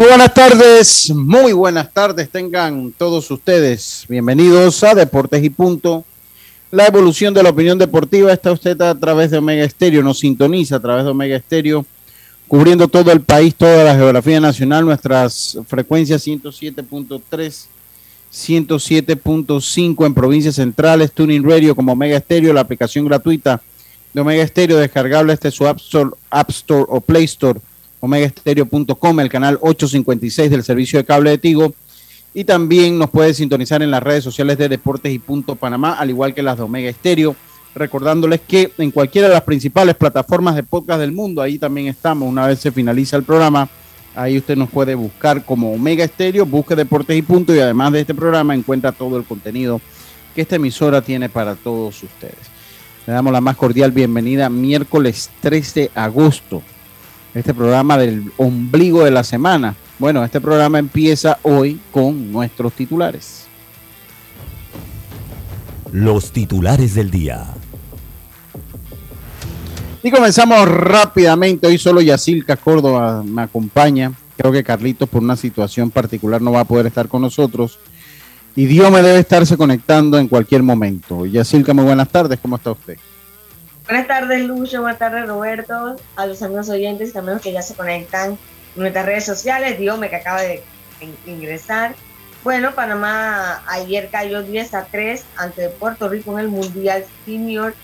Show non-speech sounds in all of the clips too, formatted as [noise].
Muy buenas tardes, muy buenas tardes tengan todos ustedes. Bienvenidos a Deportes y Punto. La evolución de la opinión deportiva está usted a través de Omega Estéreo, nos sintoniza a través de Omega Estéreo, cubriendo todo el país, toda la geografía nacional, nuestras frecuencias 107.3, 107.5 en provincias centrales, Tuning Radio como Omega Estéreo, la aplicación gratuita de Omega Estéreo, descargable este su App Store, App Store o Play Store omegaestereo.com, el canal 856 del servicio de cable de Tigo. Y también nos puede sintonizar en las redes sociales de Deportes y Punto Panamá, al igual que las de Omega Estéreo. Recordándoles que en cualquiera de las principales plataformas de podcast del mundo, ahí también estamos. Una vez se finaliza el programa, ahí usted nos puede buscar como Omega Estéreo, busque Deportes y Punto. Y además de este programa, encuentra todo el contenido que esta emisora tiene para todos ustedes. Le damos la más cordial bienvenida miércoles 3 de agosto este programa del ombligo de la semana. Bueno, este programa empieza hoy con nuestros titulares. Los titulares del día. Y comenzamos rápidamente. Hoy solo Yacilca Córdoba me acompaña. Creo que Carlitos, por una situación particular, no va a poder estar con nosotros. Y Dios me debe estarse conectando en cualquier momento. Yacilca, muy buenas tardes. ¿Cómo está usted? Buenas tardes, Lucho. Buenas tardes, Roberto. A los amigos oyentes y también los que ya se conectan en nuestras redes sociales. Dios que acaba de ingresar. Bueno, Panamá ayer cayó 10 a 3 ante Puerto Rico en el Mundial Senior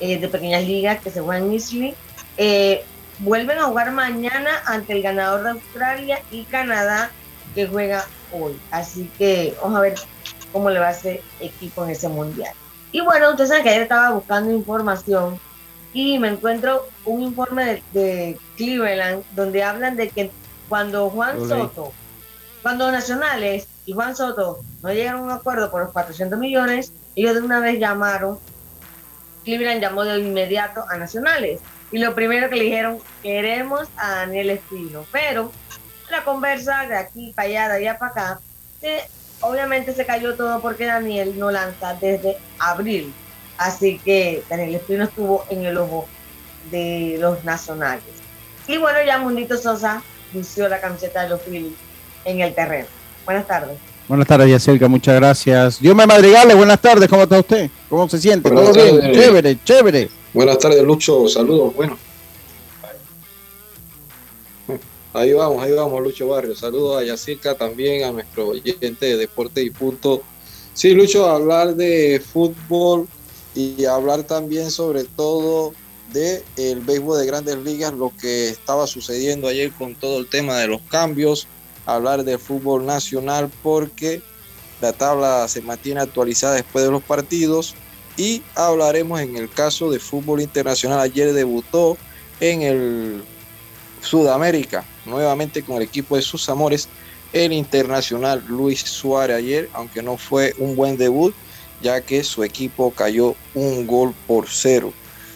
eh, de Pequeñas Ligas que se juega en Islay. Eh, vuelven a jugar mañana ante el ganador de Australia y Canadá que juega hoy. Así que vamos a ver cómo le va a hacer equipo en ese Mundial. Y bueno, ustedes saben que ayer estaba buscando información y me encuentro un informe de, Cleveland donde hablan de que cuando Juan Soto, cuando Nacionales y Juan Soto no llegaron a un acuerdo por los 400 millones, ellos de una vez llamaron, Cleveland llamó de inmediato a Nacionales. Y lo primero que le dijeron, queremos a Daniel Espino. Pero la conversa de aquí para allá, de allá para acá, se obviamente se cayó todo porque Daniel no lanza desde abril. Así que Daniel Espino estuvo en el ojo de los nacionales. Y bueno, ya Mundito Sosa lució la camiseta de los Phillies en el terreno. Buenas tardes. Buenas tardes, Yacelka, muchas gracias. Dios me madrigale, buenas tardes, ¿cómo está usted? ¿Cómo se siente? ¿Todo bien? Chévere, chévere. Buenas tardes, Lucho, saludos, bueno. Ahí vamos, ahí vamos, Lucho Barrio. Saludos a Yacica también, a nuestro oyente de Deporte y Punto. Sí, Lucho, hablar de fútbol y hablar también sobre todo de el béisbol de grandes ligas, lo que estaba sucediendo ayer con todo el tema de los cambios, hablar de fútbol nacional porque la tabla se mantiene actualizada después de los partidos y hablaremos en el caso de fútbol internacional. Ayer debutó en el Sudamérica, nuevamente con el equipo de sus amores, el internacional Luis Suárez ayer, aunque no fue un buen debut, ya que su equipo cayó un gol por cero.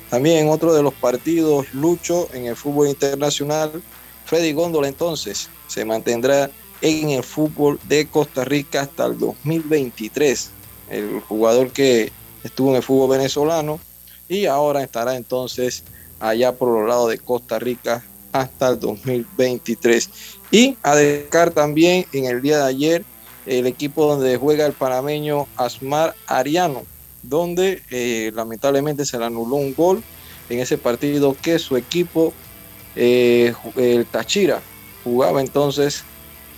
También en otro de los partidos, Lucho en el fútbol internacional, Freddy Góndola entonces se mantendrá en el fútbol de Costa Rica hasta el 2023. El jugador que estuvo en el fútbol venezolano y ahora estará entonces allá por los lados de Costa Rica hasta el 2023. Y a destacar también en el día de ayer el equipo donde juega el panameño Asmar Ariano, donde eh, lamentablemente se le anuló un gol en ese partido que su equipo, eh, el Tachira, jugaba entonces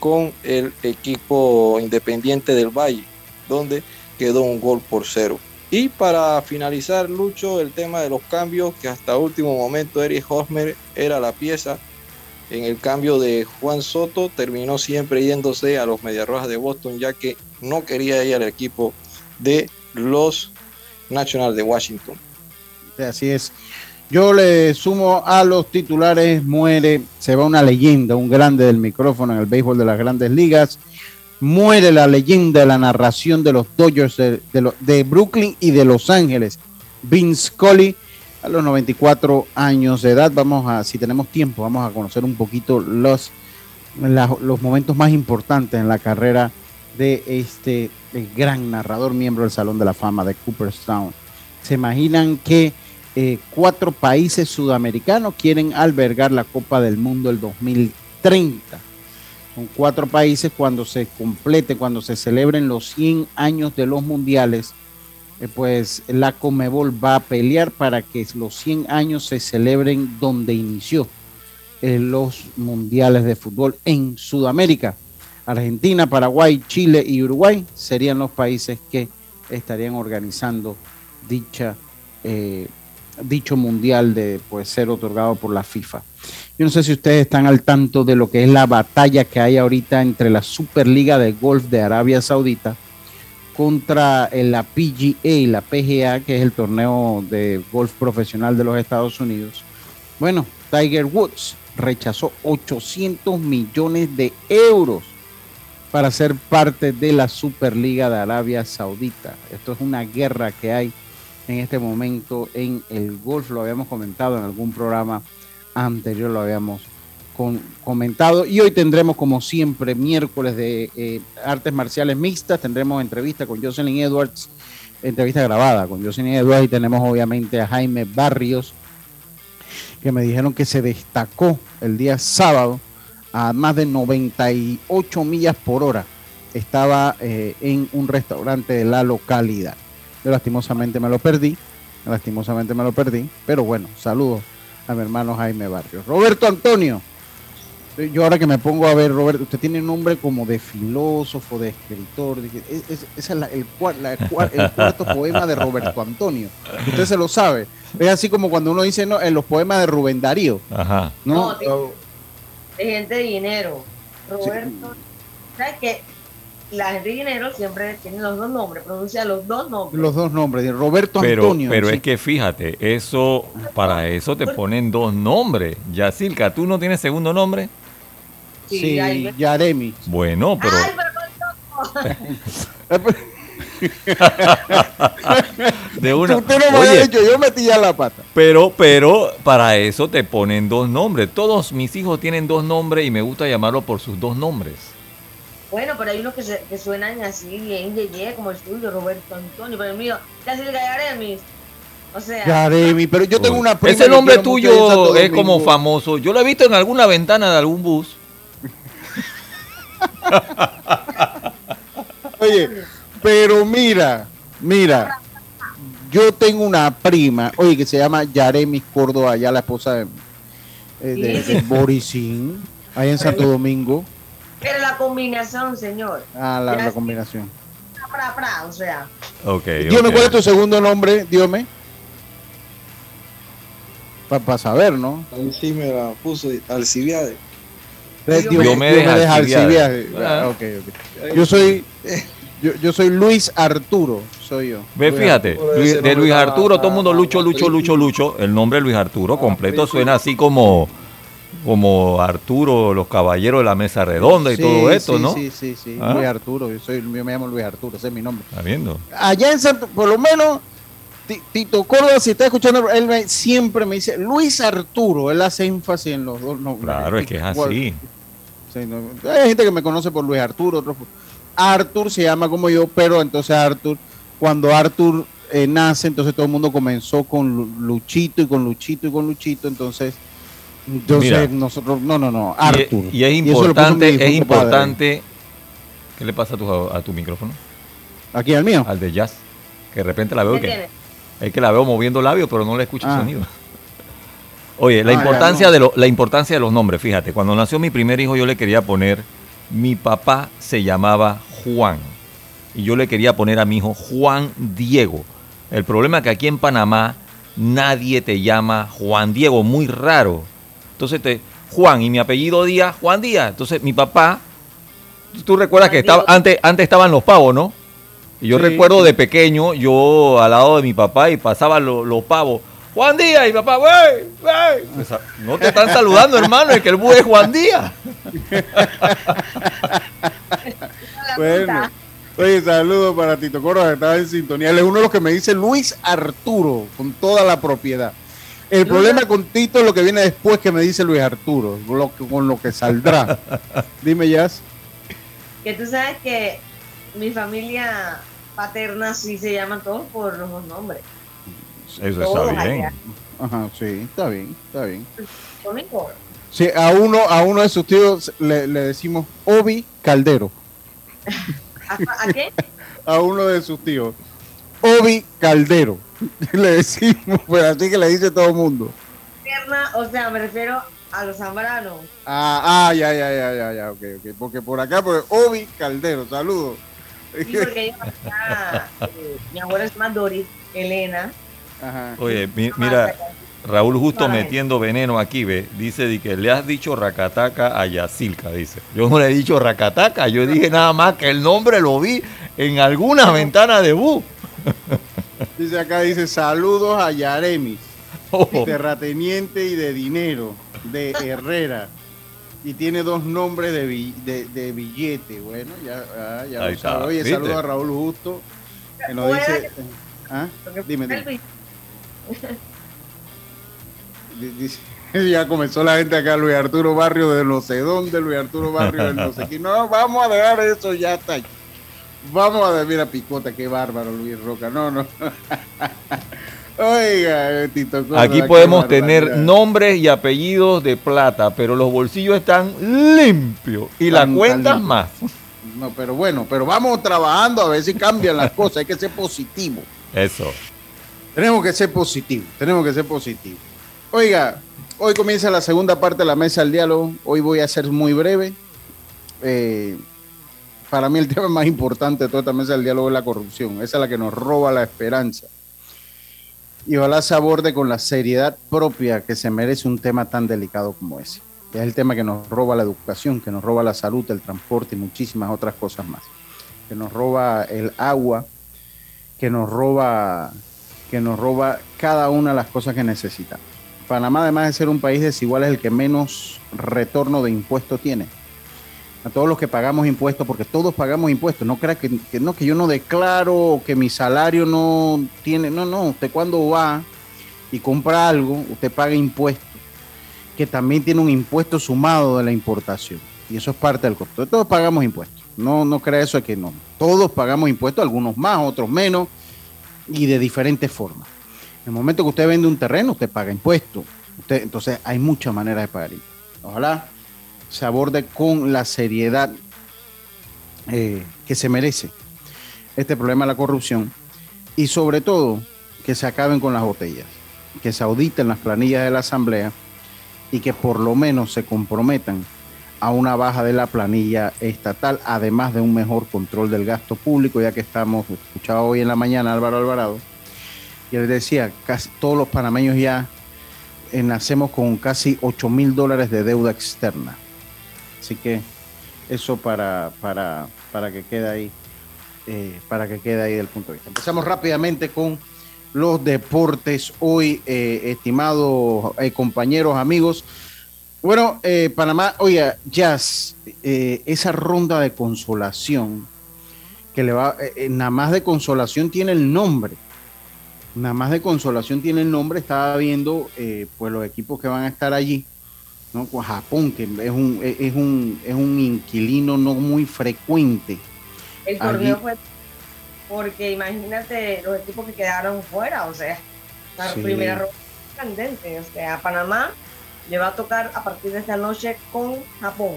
con el equipo independiente del Valle, donde quedó un gol por cero. Y para finalizar, Lucho, el tema de los cambios, que hasta último momento Eric Hosmer era la pieza en el cambio de Juan Soto, terminó siempre yéndose a los Mediarrojas de Boston, ya que no quería ir al equipo de los Nationals de Washington. Así es. Yo le sumo a los titulares, muere, se va una leyenda, un grande del micrófono en el béisbol de las grandes ligas. Muere la leyenda de la narración de los Dodgers de, Brooklyn y de Los Ángeles. Vince Scully, a los 94 años de edad. Vamos a, si tenemos tiempo, vamos a conocer un poquito los, los momentos más importantes en la carrera de este gran narrador, miembro del Salón de la Fama de Cooperstown. ¿Se imaginan que eh, cuatro países sudamericanos quieren albergar la Copa del Mundo el 2030? Son cuatro países cuando se complete, cuando se celebren los 100 años de los mundiales, pues la Comebol va a pelear para que los 100 años se celebren donde inició eh, los mundiales de fútbol en Sudamérica. Argentina, Paraguay, Chile y Uruguay serían los países que estarían organizando dicha, eh, dicho mundial de pues, ser otorgado por la FIFA. Yo no sé si ustedes están al tanto de lo que es la batalla que hay ahorita entre la Superliga de Golf de Arabia Saudita contra eh, la PGA la PGA, que es el torneo de golf profesional de los Estados Unidos. Bueno, Tiger Woods rechazó 800 millones de euros para ser parte de la Superliga de Arabia Saudita. Esto es una guerra que hay en este momento en el golf. Lo habíamos comentado en algún programa anterior, lo habíamos comentado. Y hoy tendremos, como siempre, miércoles de eh, artes marciales mixtas. Tendremos entrevista con Jocelyn Edwards, entrevista grabada con Jocelyn Edwards. Y tenemos, obviamente, a Jaime Barrios, que me dijeron que se destacó el día sábado a más de 98 millas por hora. Estaba eh, en un restaurante de la localidad. Yo lastimosamente me lo perdí, lastimosamente me lo perdí, pero bueno, saludos a mi hermano Jaime Barrios. Roberto Antonio, yo ahora que me pongo a ver, Roberto, usted tiene nombre como de filósofo, de escritor, ese es, es la, el, la, el, [laughs] cuarto poema de Roberto Antonio, usted se lo sabe. Es así como cuando uno dice no, en los poemas de Rubén Darío. Ajá. ¿no? no de gente de dinero. Roberto, sí. ¿sabes qué? La gente de dinero siempre tiene los dos nombres, pronuncia los dos nombres. Los dos nombres, Roberto pero, Antonio. Pero sí. es que fíjate, eso, para eso te ponen dos nombres. Yacilca, ¿tú no tienes segundo nombre? Sí, sí Yaremi. Bueno, pero... Ay, pero [laughs] de una. Usted no me Oye, yo metí ya la pata. Pero, pero para eso te ponen dos nombres. Todos mis hijos tienen dos nombres y me gusta llamarlo por sus dos nombres. Bueno, pero hay unos que, se, que suenan así bien yeye, como el suyo, Roberto Antonio, pero el mío, casi el Gayaremis. O sea, Yaremi, pero yo tengo una prima Ese nombre tuyo es como famoso. Yo lo he visto en alguna ventana de algún bus. [laughs] Oye, pero mira, mira, yo tengo una prima, oye, que se llama Yaremi Córdoba, ya la esposa de, eh, de, de Borisín, ahí en Santo Domingo. pero la combinación, señor. Ah, la, la combinación. Pra, pra, o sea, Ok. Dígame, ok. ¿cuál es tu segundo nombre? Dígame. Para saber, ¿no? Ahí sí me la puso Alcibiade. Diomedes. Ah, ok, ok. Yo soy, yo, yo soy Luis Arturo, soy yo. Ve, Luis fíjate, Luis- de Luis Arturo, todo el mundo Lucho, está Lucho, Lucho, Lucho. El nombre Luis Arturo Ah, completo suena así como, como Arturo, los caballeros de la mesa redonda y Sí, todo esto, sí, ¿no? Sí, sí, sí. ¿Ah? Luis Arturo, yo, soy, yo me llamo Luis Arturo, ese es mi nombre. ¿Está viendo? Allá en Santo, por lo menos, Ti- Tito Córdoba, si está escuchando, él me- siempre me dice Luis Arturo, él hace énfasis en los dos nombres. Claro, es que es así. Sí, no, hay gente que me conoce por Luis Arturo, otros por- Arthur se llama como yo, pero entonces Arthur, cuando Arthur eh, nace, entonces todo el mundo comenzó con Lu- Luchito y con Luchito y con Luchito, entonces, entonces Mira. nosotros, no, no, no, Y, Arthur. y es Y importante, es padre. importante. ¿Qué le pasa a tu, a tu micrófono? Aquí al mío. Al de jazz. Que de repente la veo ¿qué que. Es que la veo moviendo labios, pero no le escucho el Ah. sonido. Oye, la Ah, importancia, no. de lo- la importancia de los nombres, fíjate, cuando nació mi primer hijo yo le quería poner, mi papá se llamaba Juan y yo le quería poner a mi hijo Juan Diego. El problema es que aquí en Panamá nadie te llama Juan Diego, muy raro. Entonces te, Juan y mi apellido Díaz, Juan Díaz. Entonces mi papá, tú recuerdas Juan que estaba, antes, antes estaban los pavos, ¿no? Y yo Sí. recuerdo de pequeño, yo al lado de mi papá y pasaban lo- los pavos. Juan Díaz y papá, güey, güey. Sea, no te están saludando, hermano, es que el búho es Juan Díaz. [laughs] Bueno. Oye, saludos para Tito Coro, que estaba en sintonía. Él es uno de los que me dice Luis Arturo, con toda la propiedad. El problema con Tito es lo que viene después que me dice Luis Arturo, lo que- con lo que saldrá. [laughs] Dime, Jazz. Que tú sabes que mi familia paterna sí se llaman todos por los nombres. Eso está bien. allá. Ajá, sí, está bien, está bien. Sí, a uno, a uno de sus tíos le, le decimos Obi Caldero. ¿A, a qué? [laughs] A uno de sus tíos. Obi Caldero. [laughs] Le decimos, pues así que le dice todo el mundo. Paterna, o sea, me refiero a los zambranos. Ah, ah, ya, ya, ya, ya, ya, ok, ok. Porque por acá, pues, Obi Caldero, saludos. Sí, porque ellos [laughs] acá, eh, mi abuela es más Doris, Elena. Ajá. Oye, mi- mira, Raúl justo metiendo veneno aquí, ve. Dice de que le has dicho racataca a Yacilca, dice. Yo no le he dicho racataca, yo dije nada más que el nombre lo vi en alguna ventana de Bu. [laughs] Dice acá, dice, saludos a Yaremis, [laughs] Oh, terrateniente y de dinero, de Herrera. Y tiene dos nombres de, bi- de, de billete. Bueno, ya, ah, ya Ahí lo sabe. está, Oye, saludos a Raúl Justo, que nos dice... ¿Ah? Dime, dime. [laughs] [laughs] ya comenzó la gente acá, Luis Arturo Barrio de no sé dónde, Luis Arturo Barrio de no sé quién. No, vamos a dejar eso, ya está. Vamos a ver, mira Picota, qué bárbaro Luis Roca. No, no. [laughs] Oiga, Tito Aquí qué podemos tener nombres y apellidos de plata, pero los bolsillos están limpios y las cuentas más. No, pero bueno, pero vamos trabajando a ver si cambian las cosas. Hay que ser positivo. Eso. Tenemos que ser positivos, tenemos que ser positivos. Oiga, hoy comienza la segunda parte de la mesa del diálogo. Hoy voy a ser muy breve. Eh, para mí el [laughs] tema más importante de toda esta mesa del diálogo es la corrupción. Esa es la que nos roba la esperanza. Y ojalá se aborde con la seriedad propia que se merece un tema tan delicado como ese. Es el tema que nos roba la educación, que nos roba la salud, el transporte y muchísimas otras cosas más. Que nos roba el agua, que nos roba que nos roba cada una de las cosas que necesitamos. Panamá, además de ser un país desigual, es el que menos retorno de impuestos tiene. A todos los que pagamos impuestos, porque todos pagamos impuestos. No crea que, que no, que yo no declaro que mi salario no tiene. No, no. Usted cuando va y compra algo, usted paga impuestos, que también tiene un impuesto sumado de la importación. Y eso es parte del costo. Todos pagamos impuestos. No, no crea eso de que no. Todos pagamos impuestos, algunos más, otros menos y de diferentes formas. En el momento que usted vende un terreno, usted paga impuestos. Entonces hay muchas maneras de pagar impuestos. Ojalá se aborde con la seriedad eh, que se merece este problema de la corrupción y sobre todo que se acaben con las botellas, que se auditen las planillas de la Asamblea y que por lo menos se comprometan a una baja de la planilla estatal, además de un mejor control del gasto público, ya que estamos, escuchaba hoy en la mañana Álvaro Alvarado, y él decía, casi todos los panameños ya eh, nacemos con casi 8 mil dólares de deuda externa. Así que eso para, para, para que quede ahí, eh, para que quede ahí del punto de vista. Empezamos rápidamente con los deportes hoy, eh, estimados eh, compañeros, amigos. Bueno, eh, Panamá, oiga, Jazz, eh, esa ronda de consolación que le va, eh, eh, nada más de consolación tiene el nombre. Nada más de consolación tiene el nombre. Estaba viendo eh, pues los equipos que van a estar allí. ¿no? Con Japón, que es un, es, es un, es un inquilino no muy frecuente. El torneo Allí- fue porque imagínate los equipos que quedaron fuera, o sea, la Sí. primera ronda candente, o sea, Panamá le va a tocar a partir de esta noche con Japón.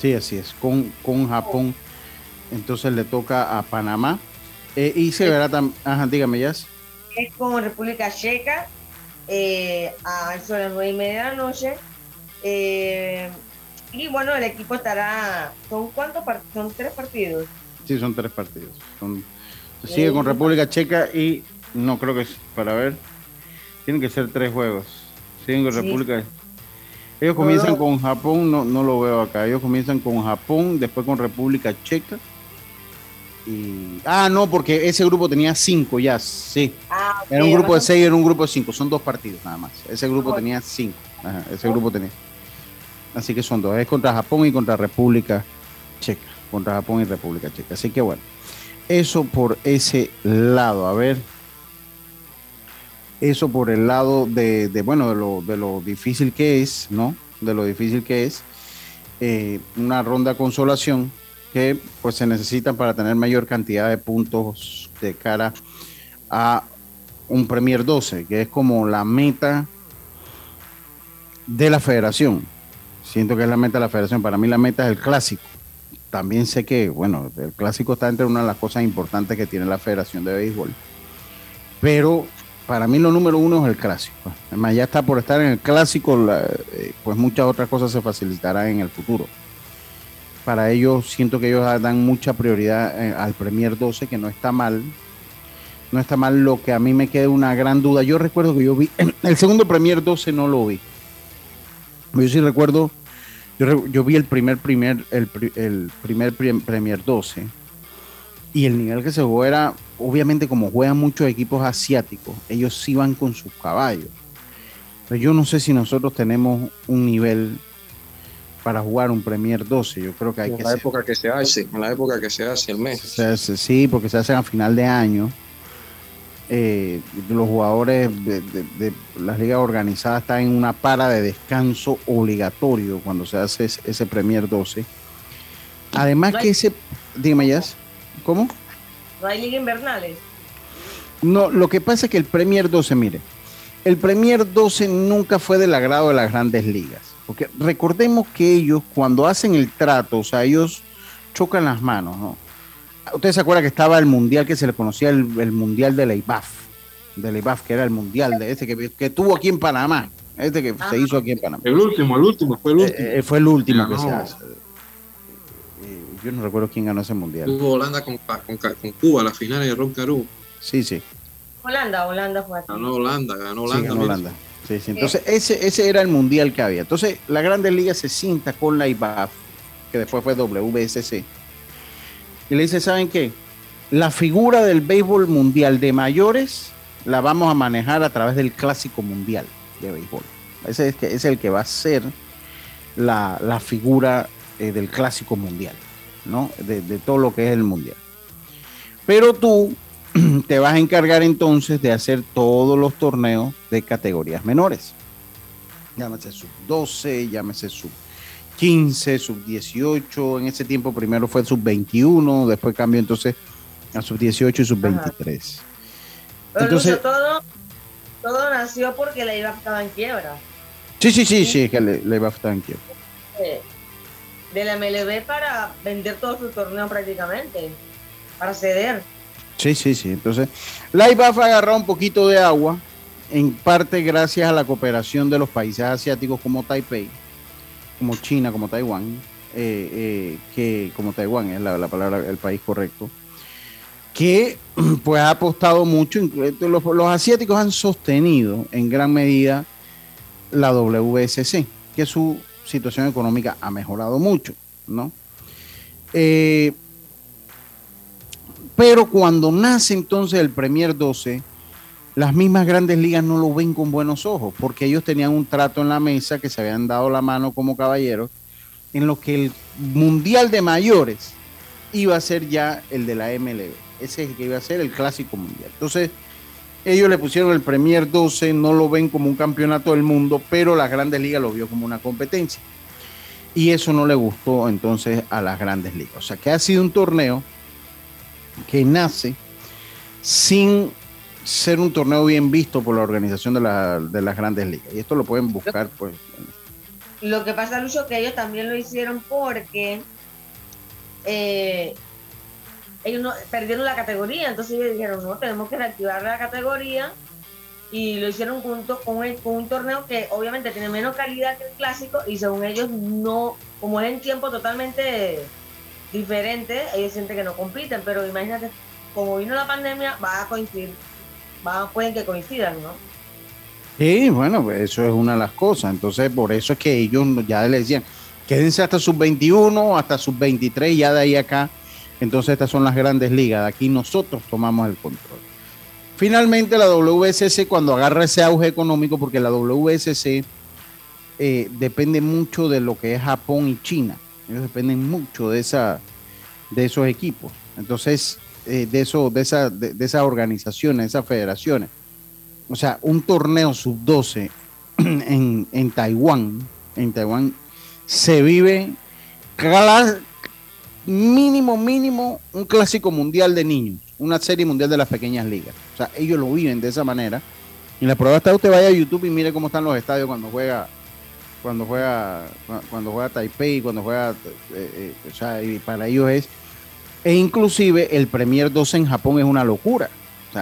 Sí, así es, con, con Japón. Entonces le toca a Panamá. Eh, y se verá también. Ajá, dígame, Jazz. Es con República Checa eh, a eso de las nueve y media de la noche. Eh, y bueno, el equipo estará. ¿Son cuántos partidos? Son tres partidos. Sí, son tres partidos. Son- se sigue con República Checa y no creo que es para ver. Tienen que ser tres juegos. Siguen con Sí. República. Ellos comienzan con Japón, no, no lo veo acá. Ellos comienzan con Japón, después con República Checa. Y, ah, no, porque ese grupo tenía cinco ya, sí. Ah, Era un grupo de seis, era un grupo de cinco. Son dos partidos nada más. Ese grupo tenía cinco. Ajá, ese grupo tenía. Así que son dos. Es contra Japón y contra República Checa. Contra Japón y República Checa. Así que bueno. Eso por ese lado. A ver. Eso por el lado de, bueno, de lo, de lo difícil que es, ¿no? De lo difícil que es. eh, una ronda de consolación que pues se necesita para tener mayor cantidad de puntos de cara a un Premier 12, que es como la meta de la federación. Siento que es la meta de la federación. Para mí la meta es el clásico. También sé que, bueno, el clásico está entre una de las cosas importantes que tiene la federación de béisbol. Pero para mí lo número uno es el clásico. Además, ya está por estar en el clásico, eh, pues muchas otras cosas se facilitarán en el futuro. Para ellos, siento que ellos dan mucha prioridad eh, al Premier 12, que no está mal. No está mal lo que a mí me queda una gran duda. Yo recuerdo que yo vi, [clears throat] el segundo Premier 12 no lo vi. Yo sí recuerdo, yo, yo vi el primer, primer, el, el primer prim- Premier 12 y el nivel que se jugó era, obviamente como juegan muchos equipos asiáticos, ellos sí van con sus caballos. Pero yo no sé si nosotros tenemos un nivel para jugar un Premier 12. Yo creo que hay En que la ser- época que se hace, en la época que se hace el mes. se hace- sí, porque se hacen a final de año. Eh, los jugadores de, de- de las ligas organizadas están en una para de descanso obligatorio cuando se hace ese, Premier 12. Además que ese, dígame ya, ¿cómo? No hay liga invernales. No, lo que pasa es que el Premier 12, mire, el Premier 12 nunca fue del agrado de las grandes ligas. Porque recordemos que ellos, cuando hacen el trato, o sea, ellos chocan las manos, ¿no? Ustedes se acuerdan que estaba el mundial que se le conocía el, el mundial de la IBAF, de la IBAF, que era el mundial de este que, que tuvo aquí en Panamá, este que se hizo aquí en Panamá. El último, el último, fue el último. Eh, eh, fue el último que se hace. Yo no recuerdo quién ganó ese mundial. Tuvo Holanda con, con, con Cuba, la final de Ron Caru. Sí, sí. Holanda, Holanda fue aquí. Ganó Holanda, ganó Sí, Holanda. ganó mira. Holanda. Sí, sí. Entonces, ese, ese era el mundial que había. Entonces, la Grandes Ligas se sienta con la IBAF, que después fue WBSC, y le dice, ¿saben qué? La figura del béisbol mundial de mayores la vamos a manejar a través del clásico mundial de béisbol. Ese es el que va a ser la, la figura eh, del clásico mundial, ¿no? De, de todo lo que es el mundial. Pero tú [clears throat] te vas a encargar entonces de hacer todos los torneos de categorías menores. Llámese sub 12, llámese sub 15, sub 18. En ese tiempo primero fue sub 21, después cambió entonces a sub 18 y sub 23. Pero Entonces- Lucho, todo, todo nació porque la IVA estaba en quiebra. Sí, sí, sí, sí, es que le, le va a estar en quiebra. De la MLB para vender todos sus torneos prácticamente. Para ceder. Sí, sí, sí. Entonces, la IBAF agarró un poquito de agua, en parte gracias a la cooperación de los países asiáticos como Taipei, como China, como Taiwán, eh, eh, que como Taiwán es la, la palabra, el país correcto, que [clears throat] pues ha apostado mucho, los, los asiáticos han sostenido en gran medida la WSC, que su situación económica ha mejorado mucho, ¿no? Eh, pero cuando nace entonces el Premier 12, las mismas grandes ligas no lo ven con buenos ojos, porque ellos tenían un trato en la mesa que se habían dado la mano como caballeros, en lo que el Mundial de Mayores iba a ser ya el de la MLB. Ese es el que iba a ser el Clásico Mundial. Entonces, ellos le pusieron el Premier 12, no lo ven como un campeonato del mundo, pero las grandes ligas lo vio como una competencia. Y eso no le gustó entonces a las grandes ligas. O sea, que ha sido un torneo que nace sin ser un torneo bien visto por la organización de, la- de las grandes ligas. Y esto lo pueden buscar, pues. Lo que pasa, Lucho, que ellos también lo hicieron porque eh, ellos no, perdieron la categoría. Entonces ellos dijeron, no, tenemos que reactivar la categoría. Y lo hicieron junto con, el- con un torneo que obviamente tiene menos calidad que el clásico. Y según ellos, no, como es en tiempo totalmente diferente, ellos sienten que no compiten. Pero imagínate, como vino la pandemia, va a coincidir. Va, pueden que coincidan, ¿no? Sí, bueno, pues eso es una de las cosas. Entonces, por eso es que ellos ya le decían, quédense hasta sus 21, hasta sus 23, ya de ahí acá. Entonces, estas son las grandes ligas. De aquí nosotros tomamos el control. Finalmente, la WSC, cuando agarra ese auge económico, porque la WSC eh, depende mucho de lo que es Japón y China. Ellos dependen mucho de, esa, de esos equipos. Entonces, eh, de, eso, de, esa, de, de esas organizaciones, esas federaciones o sea, un torneo sub-12 [clears throat] en, en, Taiwán, en Taiwán, se vive mínimo, mínimo un clásico mundial de niños, una serie mundial de las pequeñas ligas. O sea, ellos lo viven de esa manera. Y la prueba está, usted vaya a YouTube y mire cómo están los estadios cuando juega, cuando juega, cuando juega Taipei, cuando juega, eh, eh, o sea, y para ellos es, e inclusive el Premier 12 en Japón es una locura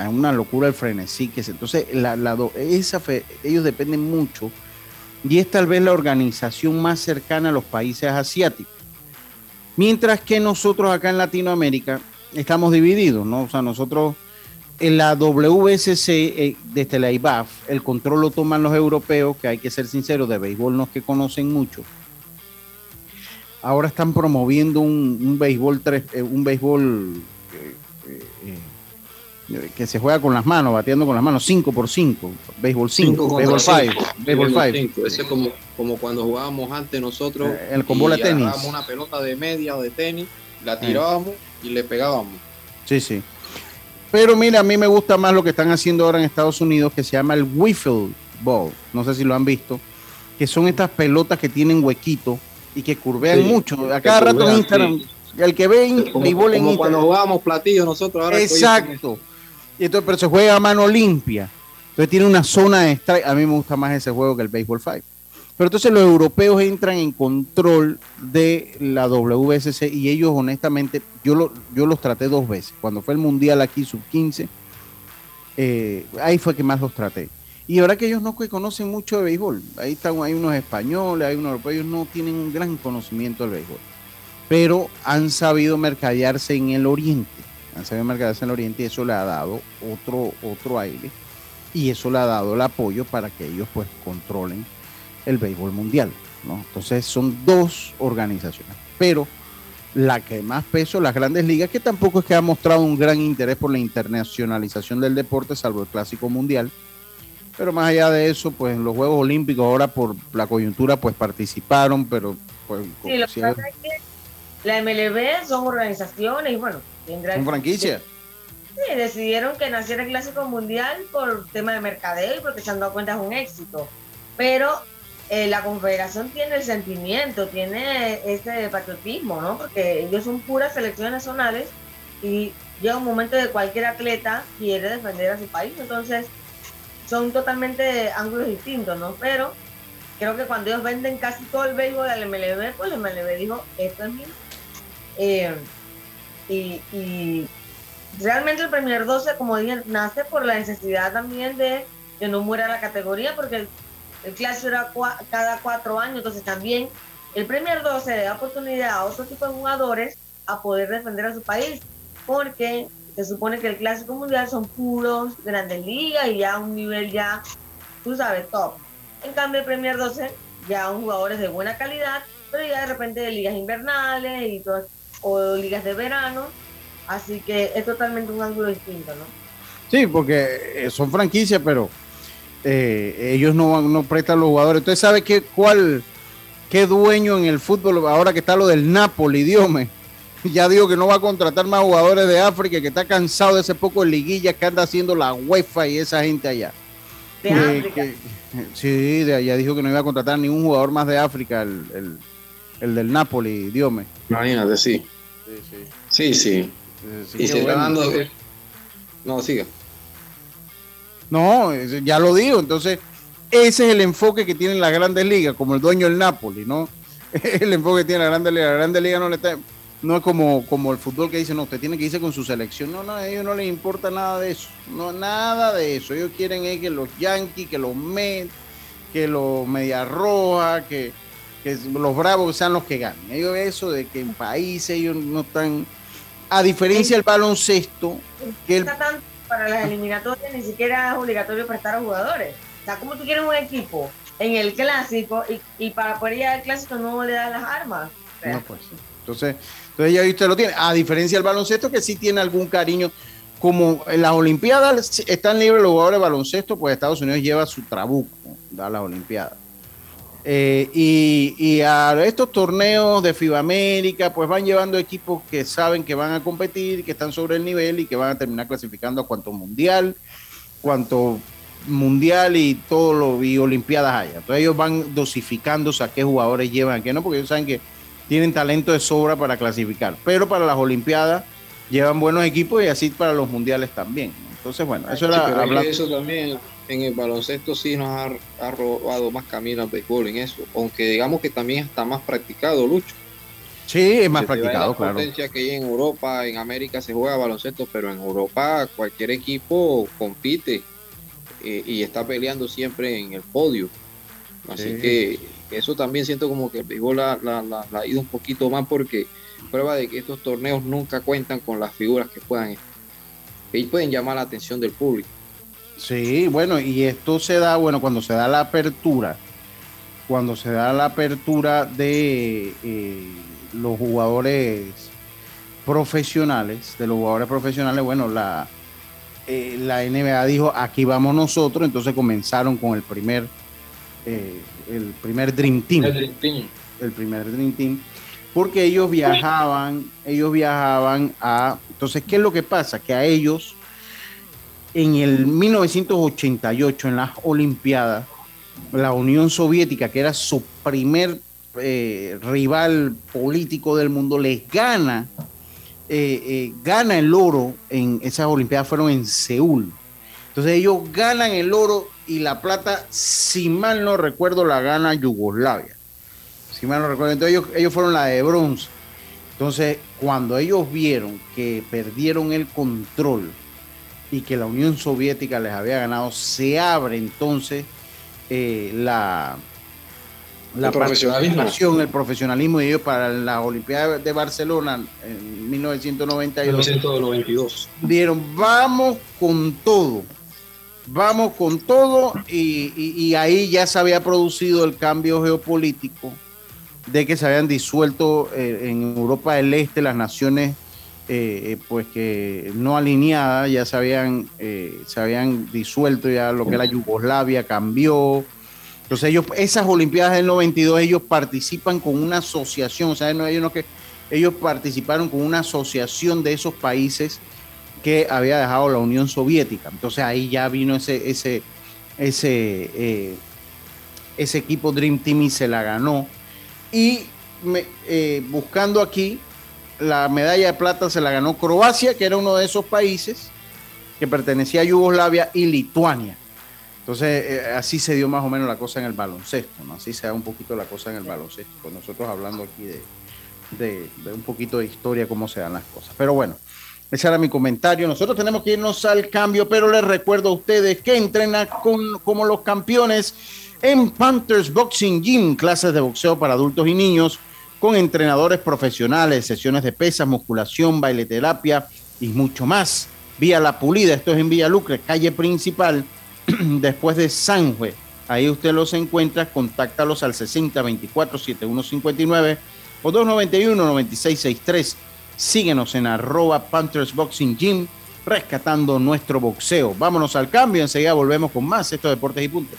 es una locura el frenesí que es. Entonces, la, esa ellos dependen mucho y es tal vez la organización más cercana a los países asiáticos. Mientras que nosotros acá en Latinoamérica estamos divididos, ¿no? O sea, nosotros en la WSC, eh, desde la IBAF, el control lo toman los europeos, que hay que ser sinceros, de béisbol no es que conocen mucho. Ahora están promoviendo un, béisbol, eh, un béisbol que se juega con las manos, bateando con las manos, 5 por 5, béisbol 5, béisbol 5, béisbol 5. Ese es como, como cuando jugábamos antes nosotros. Eh, el con bola tenis. una pelota de media o de tenis, la tirábamos y le pegábamos. Sí, sí. Pero mira, a mí me gusta más lo que están haciendo ahora en Estados Unidos, que se llama el wiffle ball. No sé si lo han visto. Que son estas pelotas que tienen huequito y que curvean mucho. A cada rato en Instagram. El que ve béisbol en Como cuando jugábamos platillo nosotros ahora. Exacto. Y entonces, pero se juega a mano limpia. Entonces tiene una zona de strike. A mí me gusta más ese juego que el Baseball 5. Pero entonces los europeos entran en control de la WSC y ellos honestamente, yo, lo, yo los traté dos veces. Cuando fue el Mundial aquí, sub-15, eh, ahí fue que más los traté. Y ahora que ellos no conocen mucho de béisbol, ahí están, hay unos españoles, hay unos europeos, ellos no tienen un gran conocimiento del béisbol. Pero han sabido mercadearse en el oriente han sabido mercaderse en el Oriente y eso le ha dado otro, otro aire y eso le ha dado el apoyo para que ellos pues controlen el béisbol mundial. ¿no? Entonces son dos organizaciones, pero la que más peso, las grandes ligas, que tampoco es que ha mostrado un gran interés por la internacionalización del deporte, salvo el clásico mundial. Pero más allá de eso, pues en los Juegos Olímpicos ahora por la coyuntura pues participaron, pero pues... Sí, lo que pasa es que la MLB son organizaciones y bueno, ¿Son franquicia? Sí, decidieron que naciera el Clásico Mundial por tema de mercadeo y porque se han dado cuenta es un éxito. Pero eh, la Confederación tiene el sentimiento, tiene ese patriotismo, ¿no? Porque ellos son puras selecciones nacionales y llega un momento de cualquier atleta quiere defender a su país. Entonces, son totalmente ángulos distintos, ¿no? Pero creo que cuando ellos venden casi todo el béisbol al MLB, pues el MLB dijo, esto es mío. Eh, y, realmente el Premier 12, como dije, nace por la necesidad también de que no muera la categoría, porque el, clásico era cada cuatro años, entonces también el Premier 12 le da oportunidad a otro tipo de jugadores a poder defender a su país, porque se supone que el clásico mundial son puros grandes ligas y ya un nivel ya, tú sabes, top. En cambio, el Premier 12 ya son jugadores de buena calidad, pero ya de repente de ligas invernales y todo o ligas de verano, así que es totalmente un ángulo distinto, ¿no? Sí, porque eh, son franquicias, pero eh, ellos no, no prestan los jugadores. Entonces, ¿sabe qué, cuál, qué dueño en el fútbol, ahora que está lo del Napoli, Dios me, [laughs] ya digo que no va a contratar más jugadores de África, que está cansado de ese poco de liguillas que anda haciendo la UEFA y esa gente allá. De África. sí, de allá dijo que no iba a contratar ningún jugador más de África, el, el, el del Napoli, Dios me. Imagínate, sí. Sí, sí. y se está dando. No, siga. No, ya lo digo. Entonces, ese es el enfoque que tienen las grandes ligas, como el dueño del Napoli, ¿no? [laughs] el enfoque que tiene la Grandes Liga. La Grandes Liga no le está. No es como, como el fútbol que dice, no, usted tiene que irse con su selección. No, no, a ellos no les importa nada de eso. No, nada de eso. Ellos quieren es que los Yankees, que los Mets, que los Media Roja, que que los bravos sean los que ganen. Ellos eso de que en países ellos no están, a diferencia del baloncesto, que para las eliminatorias ni siquiera es obligatorio prestar a jugadores. O sea, ¿cómo tú quieres un equipo en el clásico y, para poder llegar al clásico no le das las armas? no, pues. Entonces, entonces ya usted lo tiene. A diferencia del baloncesto, que sí tiene algún cariño. Como en las Olimpiadas están libres los jugadores de baloncesto, pues Estados Unidos lleva su trabuco a las Olimpiadas. Eh, y, a estos torneos de FIBA América, pues van llevando equipos que saben que van a competir, que están sobre el nivel y que van a terminar clasificando a cuanto mundial, cuanto mundial y todo lo y olimpiadas haya. Entonces ellos van dosificándose a qué jugadores llevan, a qué no, porque ellos saben que tienen talento de sobra para clasificar. Pero para las olimpiadas llevan buenos equipos y así para los mundiales también. Entonces, bueno, eso era hablando. Eso también en el baloncesto sí nos ha, robado más camino al béisbol en eso, aunque digamos que también está más practicado, Lucho. Sí, es más practicado, claro. potencia que en Europa, en América se juega baloncesto, pero en Europa cualquier equipo compite eh, y está peleando siempre en el podio. Así que eso también siento como que el béisbol la, la, ha ido un poquito más porque prueba de que estos torneos nunca cuentan con las figuras que puedan que pueden llamar la atención del público. Sí, bueno, y esto se da, bueno, cuando se da la apertura, cuando se da la apertura de eh, los jugadores profesionales, de los jugadores profesionales, bueno, la, eh, la NBA dijo, aquí vamos nosotros, entonces comenzaron con el primer, eh, el primer Dream Team. El Dream Team. El primer Dream Team. Porque ellos viajaban, ellos viajaban a... Entonces, ¿qué es lo que pasa? Que a ellos en el 1988, en las Olimpiadas, la Unión Soviética, que era su primer eh, rival político del mundo, les gana, eh, eh, gana el oro en esas Olimpiadas, fueron en Seúl. Entonces ellos ganan el oro y la plata, si mal no recuerdo, la gana Yugoslavia. Si mal no recuerdo, entonces ellos, ellos fueron la de bronce. Entonces, cuando ellos vieron que perdieron el control, y que la Unión Soviética les había ganado, se abre entonces eh, la, la el profesionalismo. el profesionalismo de ellos para la Olimpiada de Barcelona en 1992. 1992. Dieron, vamos con todo, vamos con todo y, ahí ya se había producido el cambio geopolítico de que se habían disuelto eh, en Europa del Este las naciones eh, eh, pues que no alineadas, ya se habían, eh, se habían disuelto, ya lo que era Yugoslavia cambió. Entonces ellos, esas Olimpiadas del 92, ellos participan con una asociación, o sea, no, ellos, no que, ellos participaron con una asociación de esos países que había dejado la Unión Soviética. Entonces ahí ya vino ese, ese, ese, ese equipo Dream Team y se la ganó. Y buscando aquí, la medalla de plata se la ganó Croacia, que era uno de esos países que pertenecía a Yugoslavia, y Lituania. Entonces, eh, así se dio más o menos la cosa en el baloncesto, ¿no? Así se da un poquito la cosa en el baloncesto. Con nosotros hablando aquí de, un poquito de historia, cómo se dan las cosas. Pero bueno, ese era mi comentario. Nosotros tenemos que irnos al cambio, pero les recuerdo a ustedes que entrenan con, como los campeones en Panthers Boxing Gym, clases de boxeo para adultos y niños con entrenadores profesionales, sesiones de pesas, musculación, baile terapia y mucho más. Vía La Pulida, esto es en Villa Lucre, calle principal, [clears throat] después de Sanjue. Ahí usted los encuentra, contáctalos al 6024-7159 o 291-9663. Síguenos en arroba Panthers Boxing Gym, rescatando nuestro boxeo. Vámonos al cambio, enseguida volvemos con más. Esto Deportes y Puntos.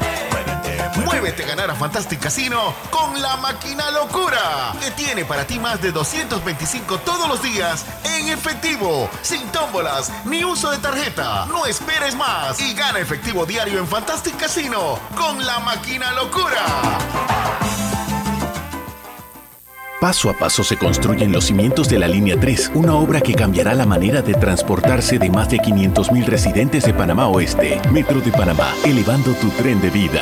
Muévete a ganar a Fantastic Casino con la máquina locura, que tiene para ti más de 225 todos los días en efectivo, sin tómbolas ni uso de tarjeta. No esperes más y gana efectivo diario en Fantastic Casino con la máquina locura. Paso a paso se construyen los cimientos de la Línea 3, una obra que cambiará la manera de transportarse de más de 500.000 residentes de Panamá Oeste. Metro de Panamá, elevando tu tren de vida.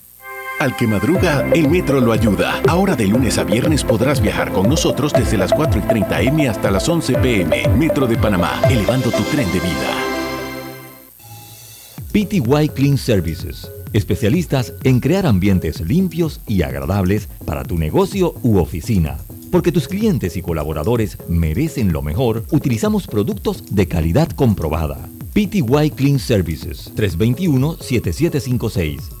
Al que madruga, el metro lo ayuda. Ahora de lunes a viernes podrás viajar con nosotros desde las 4 y 30 M hasta las 11 PM. Metro de Panamá, elevando tu tren de vida. PTY Clean Services. Especialistas en crear ambientes limpios y agradables para tu negocio u oficina. Porque tus clientes y colaboradores merecen lo mejor, utilizamos productos de calidad comprobada. PTY Clean Services 321-7756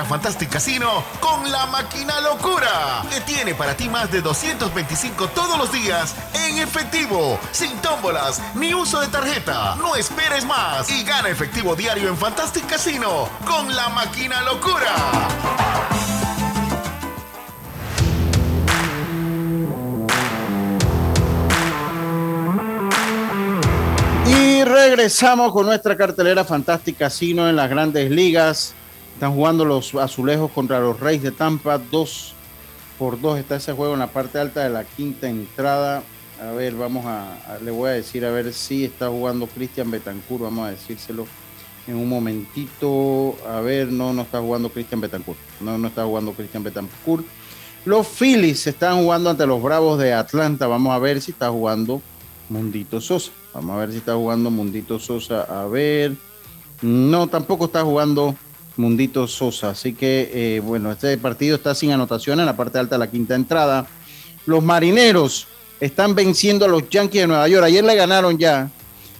A Fantastic Casino con la máquina locura, que tiene para ti más de 225 todos los días en efectivo, sin tómbolas ni uso de tarjeta. No esperes más y gana efectivo diario en Fantastic Casino con la máquina locura. Y regresamos con nuestra cartelera Fantástica Casino en las grandes ligas. Están jugando los azulejos contra los Reyes de Tampa. Dos por dos está ese juego en la parte alta de la quinta entrada. A ver, vamos a, le voy a decir a ver si está jugando Cristian Betancourt. Vamos a decírselo en un momentito. A ver, no, no está jugando Cristian Betancourt. No, no está jugando Cristian Betancourt. Los Phillies están jugando ante los Bravos de Atlanta. Vamos a ver si está jugando Mundito Sosa. Vamos a ver si está jugando Mundito Sosa. A ver. No, tampoco está jugando Mundito Sosa. Así que, eh, bueno, este partido está sin anotación en la parte alta de la quinta entrada. Los marineros están venciendo a los Yankees de Nueva York. Ayer le ganaron ya.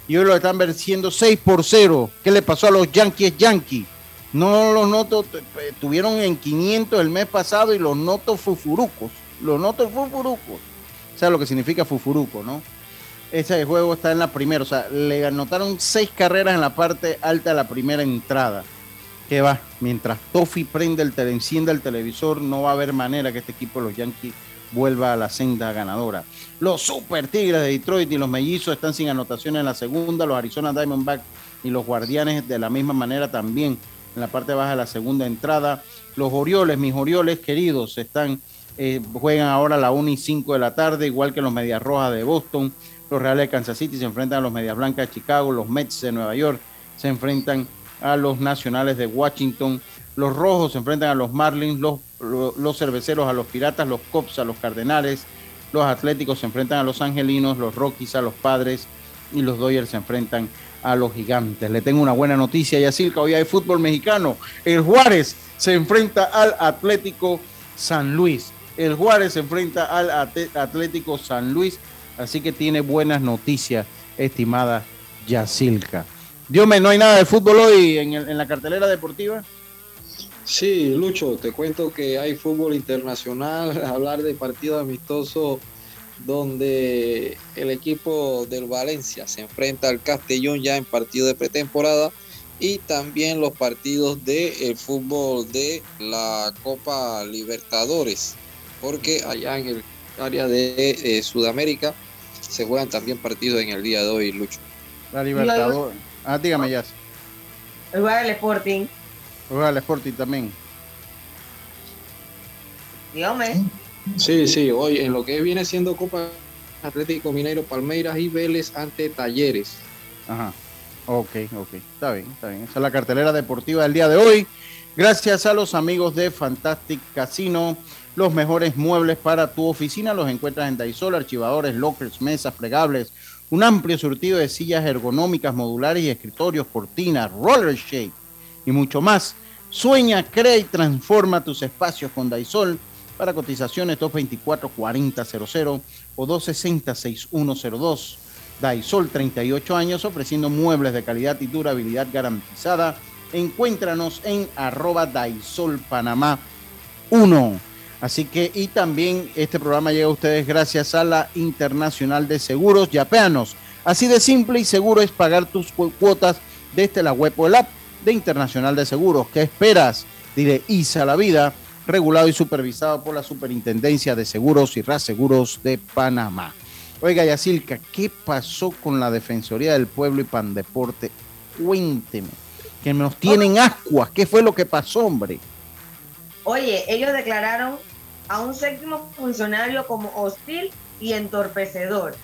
Y hoy lo están venciendo 6 por 0. ¿Qué le pasó a los Yankees Yankees? No los noto, eh, tuvieron en 500 el mes pasado y los noto fufurucos. Los noto fufurucos. O sea, lo que significa fufuruco, ¿no? Ese juego está en la primera, o sea, le anotaron seis carreras en la parte alta de la primera entrada. Que va, mientras Toffee prende el tele, encienda el televisor, no va a haber manera que este equipo de los Yankees vuelva a la senda ganadora. Los Super Tigres de Detroit y los Mellizos están sin anotación en la segunda, los Arizona Diamondbacks y los Guardianes de la misma manera también en la parte baja de la segunda entrada. Los Orioles, mis Orioles queridos, están eh, juegan ahora a la 1 y 5 de la tarde, igual que los Medias Rojas de Boston. Los Reales de Kansas City se enfrentan a los Medias Blancas de Chicago. Los Mets de Nueva York se enfrentan a los Nacionales de Washington. Los Rojos se enfrentan a los Marlins, los, los, Cerveceros a los Piratas, los Cops a los Cardenales, los Atléticos se enfrentan a los Angelinos, los Rockies a los Padres y los Dodgers se enfrentan a los Gigantes. Le tengo una buena noticia, Yacirca, hoy hay fútbol mexicano. El Juárez se enfrenta al Atlético San Luis. El Juárez se enfrenta al Atlético San Luis, así que tiene buenas noticias, estimada Yacilca. Dios mío, ¿no hay nada de fútbol hoy en, el- en la cartelera deportiva? Sí, Lucho, te cuento que hay fútbol internacional, [laughs] hablar de partido amistoso donde el equipo del Valencia se enfrenta al Castellón ya en partido de pretemporada y también los partidos de el fútbol de la Copa Libertadores, porque allá en el área de eh, Sudamérica se juegan también partidos en el día de hoy, Lucho. La Libertadores. Ah, dígame, ya. El juega el Sporting. Juega el Sporting también. Dígame. Sí, sí, hoy en lo que viene siendo Copa Atlético Mineiro, Palmeiras y Vélez ante Talleres. Ajá. Ok, ok. Está bien, está bien. Esa es la cartelera deportiva del día de hoy. Gracias a los amigos de Fantastic Casino. Los mejores muebles para tu oficina los encuentras en Daisol, archivadores, lockers, mesas plegables, un amplio surtido de sillas ergonómicas, modulares y escritorios, cortinas, roller shake y mucho más. Sueña, crea y transforma tus espacios con Daisol. Para cotizaciones 224-4000 o 260-6102. Daisol 38 años ofreciendo muebles de calidad y durabilidad garantizada. Encuéntranos en arroba Daisol Panamá 1. Así que, y también este programa llega a ustedes gracias a la Internacional de Seguros. Yapeanos. Así de simple y seguro es pagar tus cu- cuotas desde la web o el app de Internacional de Seguros. ¿Qué esperas? Dile ISA la vida, regulado y supervisado por la Superintendencia de Seguros y Reaseguros de Panamá. Oiga, Yacilca, ¿qué pasó con la Defensoría del Pueblo y Pandeporte? Cuénteme, que nos tienen ascuas. ¿Qué fue lo que pasó, hombre? Oye, ellos declararon a un séptimo funcionario como hostil y entorpecedor.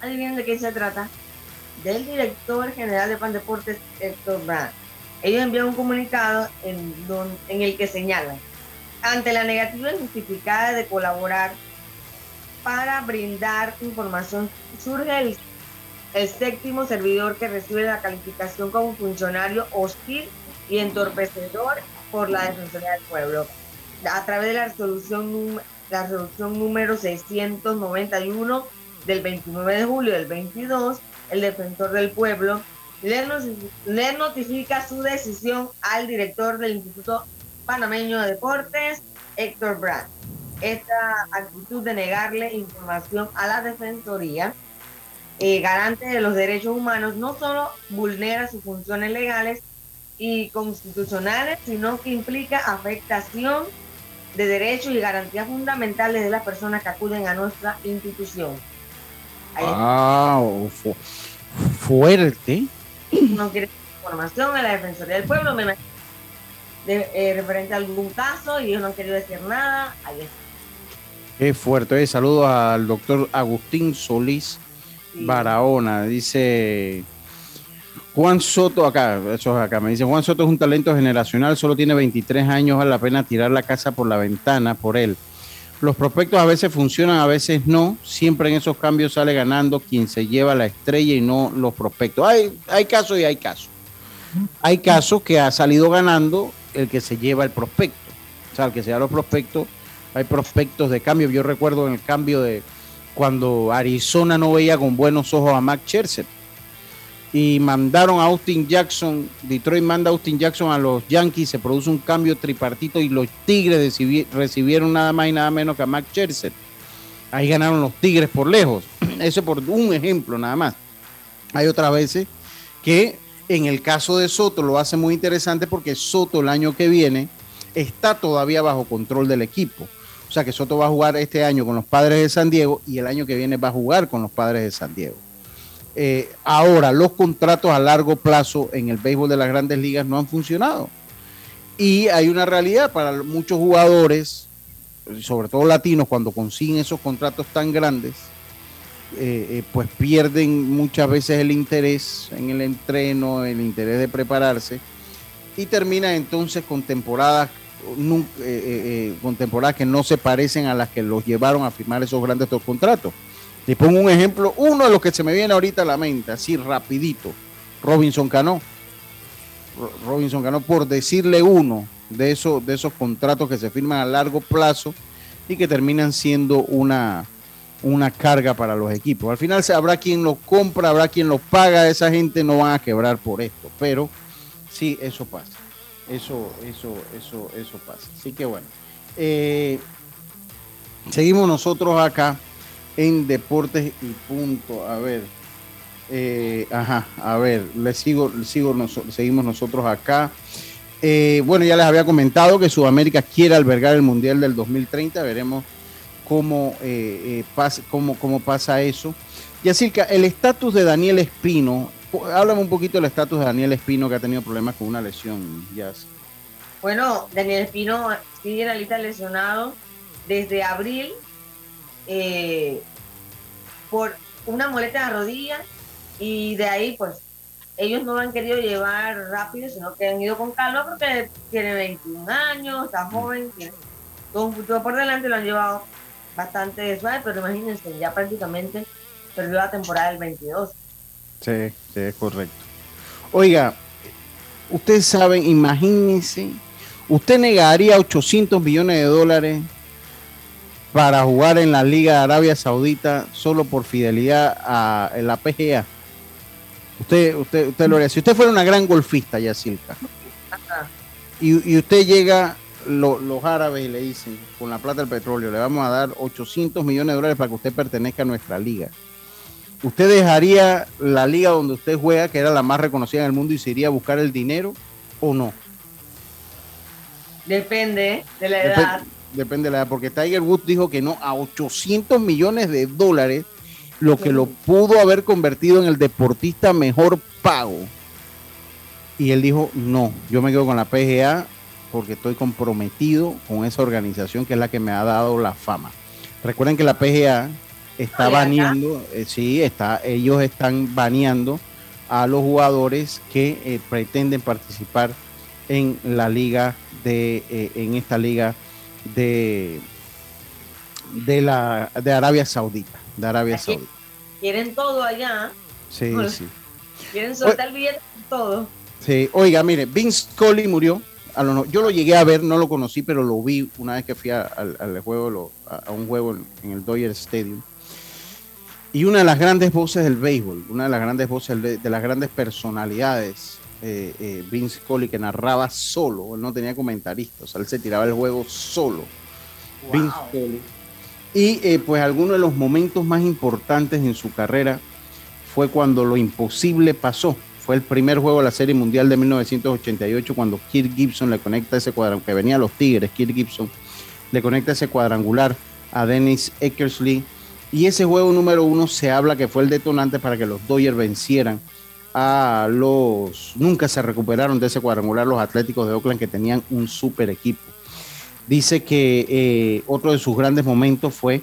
¿Adivinen de qué se trata? Del director general de Pandeportes, Héctor Brand. Ellos enviaron un comunicado en, en el que señalan, ante la negativa injustificada de colaborar para brindar información, surge el, el séptimo servidor que recibe la calificación como funcionario hostil y entorpecedor por la Defensoría del Pueblo. A través de la resolución, la resolución número 691 del 29 de julio del 22, el defensor del pueblo le notifica su decisión al director del Instituto Panameño de Deportes, Héctor Brandt. Esta actitud de negarle información a la Defensoría, eh, garante de los derechos humanos, no solo vulnera sus funciones legales y constitucionales, sino que implica afectación de derechos y garantías fundamentales de las personas que acuden a nuestra institución. Ahí Wow, fu- fuerte. no quiere información de la Defensoría del Pueblo, me imagino, de- eh, referente a algún caso, y ellos no han querido decir nada. Ahí está. Qué fuerte. Eh, Saludos al doctor Agustín Solís Barahona. Dice Juan Soto, acá, eso es acá, me dice Juan Soto es un talento generacional, solo tiene 23 años, vale la pena tirar la casa por la ventana por él. Los prospectos a veces funcionan, a veces no. Siempre en esos cambios sale ganando quien se lleva la estrella y no los prospectos. Hay, hay casos y hay casos. Hay casos que ha salido ganando el que se lleva el prospecto. O sea, el que se lleva los prospectos. Hay prospectos de cambio. Yo recuerdo en el cambio de cuando Arizona no veía con buenos ojos a Mac Scherzer y mandaron a Austin Jackson, Detroit manda a Austin Jackson a los Yankees, se produce un cambio tripartito y los Tigres recibi- recibieron nada más y nada menos que a Max Scherzer. Ahí ganaron los Tigres por lejos. [clears throat] Eso por un ejemplo nada más. Hay otras veces que en el caso de Soto lo hace muy interesante porque Soto el año que viene está todavía bajo control del equipo. O sea que Soto va a jugar este año con los padres de San Diego y el año que viene va a jugar con los padres de San Diego. Eh, ahora, los contratos a largo plazo en el béisbol de las grandes ligas no han funcionado. Y hay una realidad para muchos jugadores, sobre todo latinos, cuando consiguen esos contratos tan grandes, eh, eh, pues pierden muchas veces el interés en el entreno, el interés de prepararse y termina entonces con temporadas eh, eh, con temporadas que no se parecen a las que los llevaron a firmar esos grandes contratos. Le pongo un ejemplo, uno de los que se me viene ahorita a la mente, así rapidito, Robinson Cano. Ro- Robinson Cano, por decirle uno de esos, de esos contratos que se firman a largo plazo y que terminan siendo una, una carga para los equipos. Al final habrá quien los compra, habrá quien los paga, esa gente no van a quebrar por esto, pero sí, eso pasa. Eso, eso, eso, eso pasa. Así que bueno. eh, seguimos nosotros acá en Deportes y Punto. A ver. eh, ajá, a ver, le sigo, le sigo noso- seguimos nosotros acá. Eh, bueno, ya les había comentado que Sudamérica quiere albergar el Mundial del 2030. Veremos cómo, eh, eh, pasa, cómo, cómo pasa eso. Y así el estatus de Daniel Espino, háblame un poquito del estatus de Daniel Espino que ha tenido problemas con una lesión, Jazz. Bueno, Daniel Espino sigue en la lista de lesionados desde abril eh, por una en la rodilla y de ahí pues ellos no lo han querido llevar rápido, sino que han ido con calma porque tiene 21 años, está joven, tiene todo un futuro por delante, lo han llevado bastante suave, pero imagínense, ya prácticamente perdió la temporada del 22. Sí, sí, es correcto. Oiga, ustedes saben, imagínense, usted negaría 800 millones de dólares para jugar en la Liga de Arabia Saudita solo por fidelidad a la PGA. Usted, usted, usted lo haría. Si usted fuera una gran golfista, Yacilca, y, y usted llega, lo- los árabes y le dicen, con la plata del petróleo, le vamos a dar 800 millones de dólares para que usted pertenezca a nuestra liga. ¿Usted dejaría la liga donde usted juega, que era la más reconocida en el mundo, y se iría a buscar el dinero o no? Depende de la edad. Depende de la edad, porque Tiger Woods dijo que no a 800 millones de dólares, lo que lo pudo haber convertido en el deportista mejor pago. Y él dijo, no, yo me quedo con la PGA porque estoy comprometido con esa organización que es la que me ha dado la fama. Recuerden que la PGA está baneando, eh, sí, está, ellos están baneando a los jugadores que eh, pretenden participar en la liga de, eh, en esta liga de, de la de Arabia Saudita, de Arabia Aquí Saudita. Quieren todo allá, Sí, [laughs] Bueno. sí. quieren soltar el billete todo. Sí, oiga, mire, Vince Scully murió. A lo no- yo lo llegué a ver, no lo conocí, pero lo vi una vez que fui a- al, al juego, lo- a, un juego en, en el Dodger Stadium. Y una de las grandes voces del béisbol, una de las grandes voces de las grandes personalidades, eh, eh, Vince Scully, que narraba solo, él no tenía comentaristas, o sea, él se tiraba el juego solo. Vince. Y eh, pues algunos de los momentos más importantes en su carrera fue cuando lo imposible pasó. Fue el primer juego de la Serie Mundial de 1988 cuando Kirk Gibson le conecta ese cuadrangular, que venía a los Tigres, Kirk Gibson, le conecta ese cuadrangular a Dennis Eckersley. Y ese juego número uno se habla que fue el detonante para que los Dodgers vencieran a los... Nunca se recuperaron de ese cuadrangular los Atléticos de Oakland que tenían un super equipo. Dice que eh, otro de sus grandes momentos fue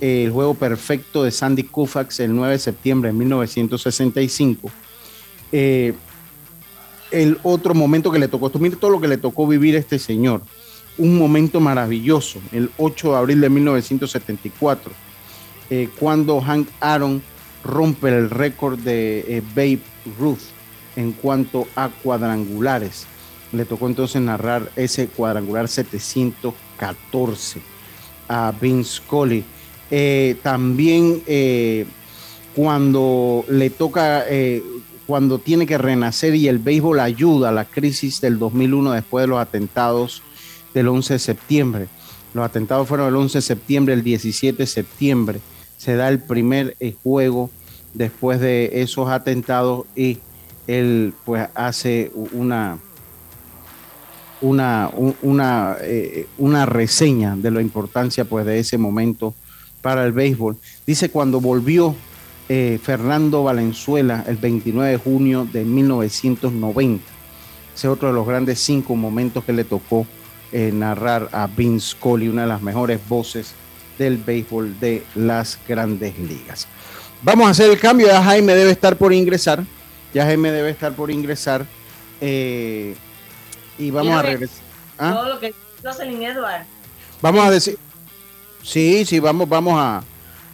eh, el juego perfecto de Sandy Koufax el 9 de septiembre de 1965. Eh, el otro momento que le tocó, tú mira todo lo que le tocó vivir a este señor. Un momento maravilloso, el 8 de abril de 1974, eh, cuando Hank Aaron rompe el récord de eh, Babe Ruth en cuanto a cuadrangulares. Le tocó entonces narrar ese cuadrangular 714 a Vince Scully. Eh, también eh, cuando le toca, eh, cuando tiene que renacer y el béisbol ayuda a la crisis del 2001 después de los atentados del 11 de septiembre. Los atentados fueron el 11 de septiembre, el 17 de septiembre. Se da el primer juego después de esos atentados y él pues hace una una, un- una, eh, una reseña de la importancia pues, de ese momento para el béisbol. Dice cuando volvió eh, Fernando Valenzuela el 29 de junio de 1990. Ese es otro de los grandes cinco momentos que le tocó eh, narrar a Vince Scully, una de las mejores voces del béisbol de las grandes ligas. Vamos a hacer el cambio, ya Jaime debe estar por ingresar, ya Jaime debe estar por ingresar. Eh, Y vamos a regresar. ¿Ah? Todo lo que Jocelyn Edward. Vamos a decir. Sí, sí, vamos, vamos a.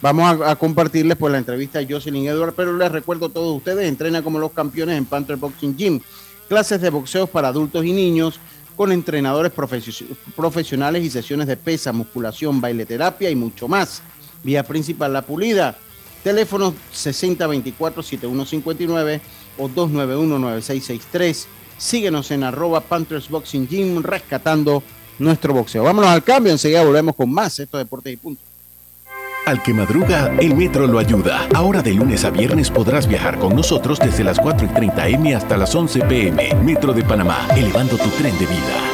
Vamos a, a compartirles pues la entrevista a Jocelyn Edward, pero les recuerdo a todos ustedes, entrena como los campeones en Panther Boxing Gym, clases de boxeo para adultos y niños con entrenadores profesio- profesionales y sesiones de pesa, musculación, baile terapia y mucho más. Vía principal La Pulida, teléfonos 6024-7159 o 291-9663. Síguenos en arroba Panthers Boxing Gym rescatando nuestro boxeo. Vámonos al cambio, enseguida volvemos con más estos deportes y punto. Al que madruga, el metro lo ayuda. Ahora de lunes a viernes podrás viajar con nosotros desde las 4 y 30 M hasta las 11 PM. Metro de Panamá, elevando tu tren de vida.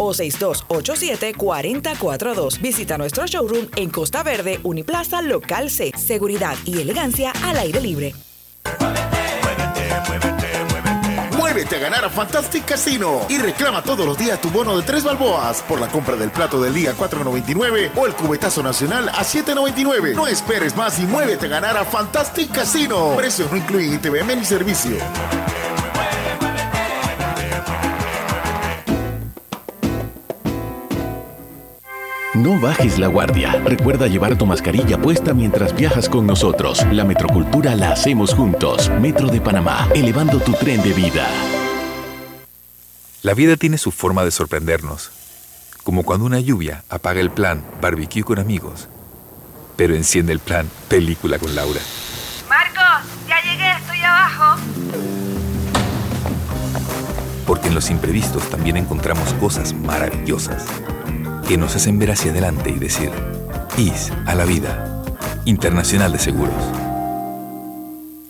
o 6287-4042. Visita nuestro showroom en Costa Verde, Uniplaza, Local C. Seguridad y elegancia al aire libre. Muévete a ganar a Fantastic Casino y reclama todos los días tu bono de tres balboas por la compra del plato del día 4.99 o el cubetazo nacional a 7.99. No esperes más y muévete a ganar a Fantastic Casino. Precios no incluyen ITVM ni servicio. No bajes la guardia. Recuerda llevar tu mascarilla puesta mientras viajas con nosotros. La metrocultura la hacemos juntos. Metro de Panamá, elevando tu tren de vida. La vida tiene su forma de sorprendernos, como cuando una lluvia apaga el plan barbecue con amigos, pero enciende el plan película con Laura. Marcos, ya llegué, estoy abajo. Porque en los imprevistos también encontramos cosas maravillosas que nos hacen ver hacia adelante y decir, IS a la vida. Internacional de Seguros.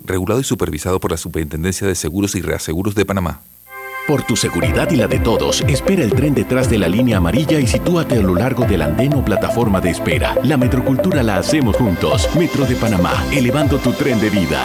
Regulado y supervisado por la Superintendencia de Seguros y Reaseguros de Panamá. Por tu seguridad y la de todos, espera el tren detrás de la línea amarilla y sitúate a lo largo del andén o plataforma de espera. La metrocultura la hacemos juntos. Metro de Panamá, elevando tu tren de vida.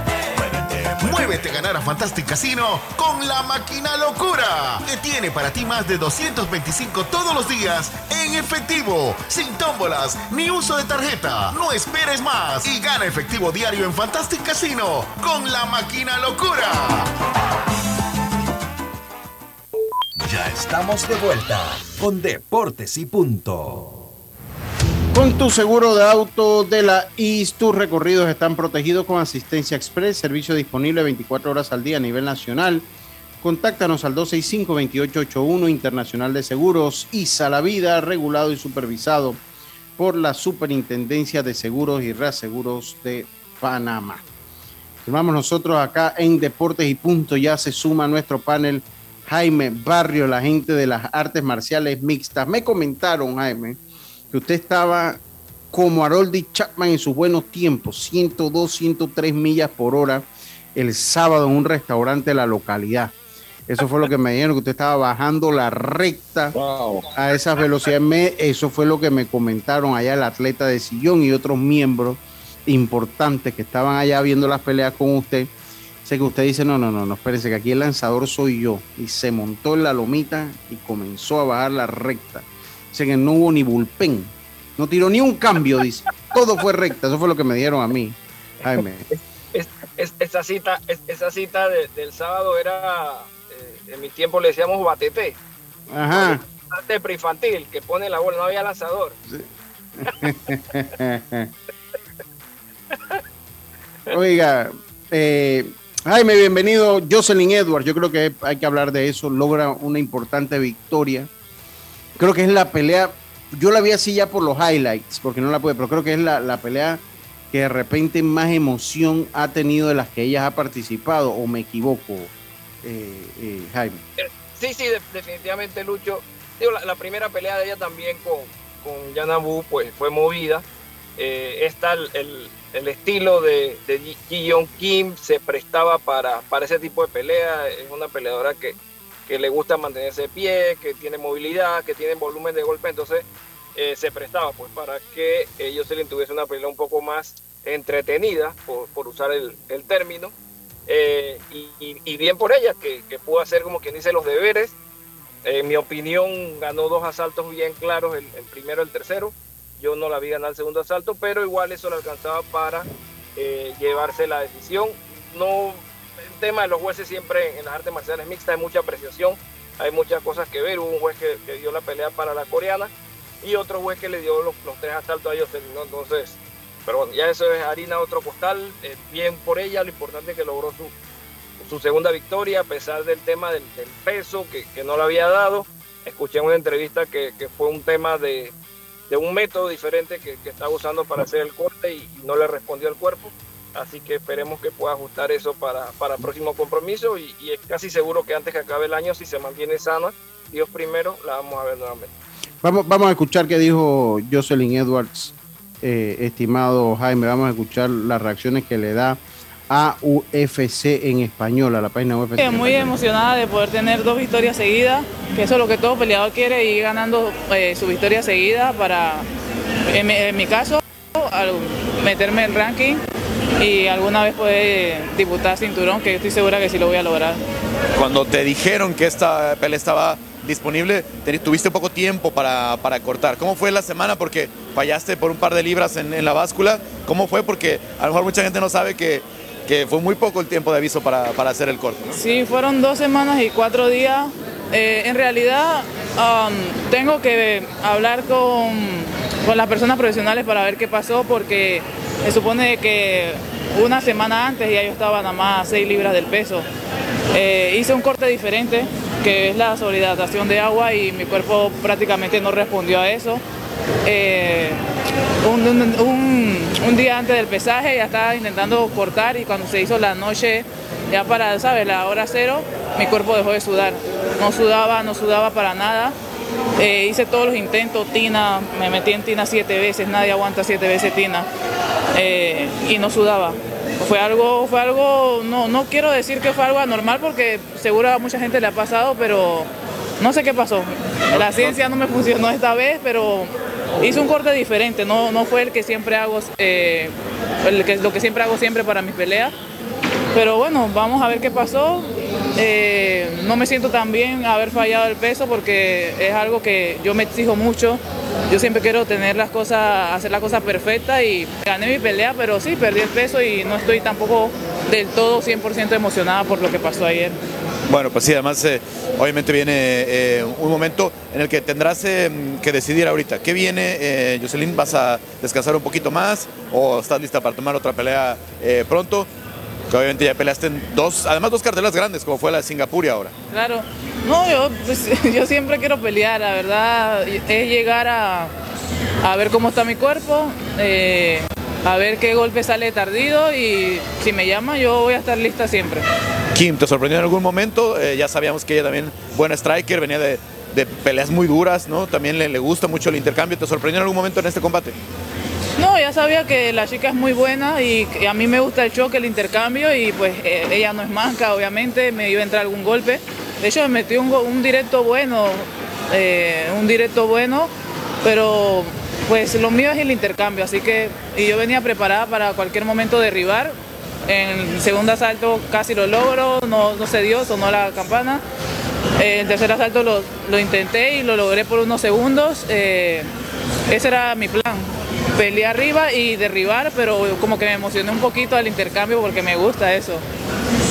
Muévete a ganar a Fantastic Casino con la máquina locura, que tiene para ti más de 225 todos los días en efectivo, sin tómbolas ni uso de tarjeta. No esperes más y gana efectivo diario en Fantastic Casino con la máquina locura. Ya estamos de vuelta con Deportes y Punto. Con tu seguro de auto de la IS, tus recorridos están protegidos con asistencia express, servicio disponible 24 horas al día a nivel nacional. Contáctanos al 265-2881 Internacional de Seguros, ISA La Vida, regulado y supervisado por la Superintendencia de Seguros y Reaseguros de Panamá. Firmamos nosotros acá en Deportes y Punto, ya se suma nuestro panel Jaime Barrio, la gente de las artes marciales mixtas. Me comentaron, Jaime, que usted estaba como Haroldi Chapman en sus buenos tiempos, 102, 103 millas por hora el sábado en un restaurante de la localidad. Eso fue lo que me dijeron, que usted estaba bajando la recta a esas velocidades. Me- eso fue lo que me comentaron allá el atleta de Sillón y otros miembros importantes que estaban allá viendo las peleas con usted. Sé que usted dice, no, no, no, no, espérense, que aquí el lanzador soy yo. Y se montó en la lomita y comenzó a bajar la recta. Dice que no hubo ni bullpen. No tiró ni un cambio, dice. Todo fue recta. Eso fue lo que me dieron a mí, Jaime. Es- es- esa cita, es- esa cita de- del sábado era, eh, en mi tiempo le decíamos batete, Ajá. de preinfantil, que pone la bola, no había lanzador. [laughs] Oiga, eh, Jaime, bienvenido. Jocelyn Edwards, yo creo que hay que hablar de eso. Logra una importante victoria. Creo que es la pelea. Yo la vi así ya por los highlights, porque no la pude, pero creo que es la, la pelea que de repente más emoción ha tenido de las que ella ha participado, o me equivoco, eh, eh, Jaime. Sí, sí, de- definitivamente Lucho. Digo, la, primera pelea de ella también con, con pues fue movida. Eh, esta, el, el- estilo de, de Ji Kim se prestaba para, para ese tipo de pelea. Es una peleadora que, que le gusta mantenerse de pie, que tiene movilidad, que tiene volumen de golpe. Entonces eh, se prestaba pues para que ellos se le tuviese una pelea un poco más entretenida, por, por usar el, el término. Eh, y, y- bien por ella, que, que pudo hacer como quien dice los deberes. En mi opinión, ganó dos asaltos bien claros, el, el primero y el tercero. Yo no la vi ganar el segundo asalto, pero igual eso le alcanzaba para eh, llevarse la decisión. No, tema de los jueces siempre en las artes marciales mixtas hay mucha apreciación, hay muchas cosas que ver. Hubo un juez que, dio la pelea para la coreana y otro juez que le dio los, tres asaltos a Jocelyn, ¿no? Entonces, pero bueno, ya eso es harina de otro costal, eh, bien por ella, lo importante es que logró su, su segunda victoria a pesar del tema del, peso que, que no le había dado. Escuché en una entrevista que, que fue un tema de, de un método diferente que, que estaba usando para hacer el corte y, y no le respondió al cuerpo. Así que esperemos que pueda ajustar eso para, para el próximo compromiso y, y es casi seguro que antes que acabe el año, si se mantiene sana, Dios primero, la vamos a ver nuevamente. Vamos, vamos a escuchar qué dijo Jocelyn Edwards, eh, estimado Jaime. Vamos a escuchar las reacciones que le da a UFC en español, a la página UFC. Eh, Muy emocionada de poder tener dos victorias seguidas, que eso es lo que todo peleador quiere, ir ganando eh, su victoria seguida para, en mi caso, al meterme en el ranking y alguna vez poder disputar cinturón, que estoy segura que sí lo voy a lograr. Cuando te dijeron que esta pelea estaba disponible, te- tuviste poco tiempo para, para cortar. ¿Cómo fue la semana? Porque fallaste por un par de libras en, en la báscula. ¿Cómo fue? Porque a lo mejor mucha gente no sabe que, que fue muy poco el tiempo de aviso para, para hacer el corte. ¿no? Sí, fueron dos semanas y cuatro días. Eh, en realidad um, tengo que hablar con, con las personas profesionales para ver qué pasó porque se supone que una semana antes ya yo estaba nada más a 6 libras del peso. Eh, hice un corte diferente que es la sobrehidratación de agua y mi cuerpo prácticamente no respondió a eso. Eh, un, un- un- día antes del pesaje ya estaba intentando cortar y cuando se hizo la noche ya para, ¿sabes? La hora cero, mi cuerpo dejó de sudar. No sudaba, no sudaba para nada. Eh, hice todos los intentos, tina, me metí en tina siete veces, nadie aguanta siete veces tina. Eh, y no sudaba. Fue algo, fue algo, no, no quiero decir que fue algo anormal porque seguro a mucha gente le ha pasado, pero no sé qué pasó. La ciencia no me funcionó esta vez, pero hice un corte diferente, no, no fue el que siempre hago, eh, el que, lo que siempre hago siempre para mis peleas. Pero bueno, vamos a ver qué pasó. Eh, no me siento tan bien haber fallado el peso porque es algo que yo me exijo mucho. Yo siempre quiero tener las cosas, hacer la cosa perfecta y gané mi pelea, pero sí, perdí el peso y no estoy tampoco del todo 100% emocionada por lo que pasó ayer. Bueno, pues sí, además eh, obviamente viene eh, un momento en el que tendrás que decidir ahorita. ¿Qué viene, Jocelyn? ¿Vas a descansar un poquito más o estás lista para tomar otra pelea pronto? Que obviamente ya peleaste en dos, además dos cartelas grandes, como fue la de Singapur y ahora. Claro, no, yo, pues, [laughs] yo siempre quiero pelear, la verdad es llegar a, a ver cómo está mi cuerpo, eh, a ver qué golpe sale tardido y si me llama yo voy a estar lista siempre. Kim, ¿te sorprendió en algún momento? Eh, ya sabíamos que ella también, buena striker, venía de, de peleas muy duras, ¿no? También le, gusta mucho el intercambio. ¿Te sorprendió en algún momento en este combate? No, ya sabía que la chica es muy buena y a mí me gusta el choque, el intercambio y pues eh, ella no es manca, obviamente, me iba a entrar algún golpe. De hecho, me metió un, un directo bueno, eh, un directo bueno, pero pues lo mío es el intercambio, así que y yo venía preparada para cualquier momento derribar. En el segundo asalto casi lo logro, no, no se dio, sonó la campana. Eh, el tercer asalto lo, lo intenté y lo logré por unos segundos. Eh, ese era mi plan, pelear arriba y derribar, pero como que me emocioné un poquito al intercambio porque me gusta eso.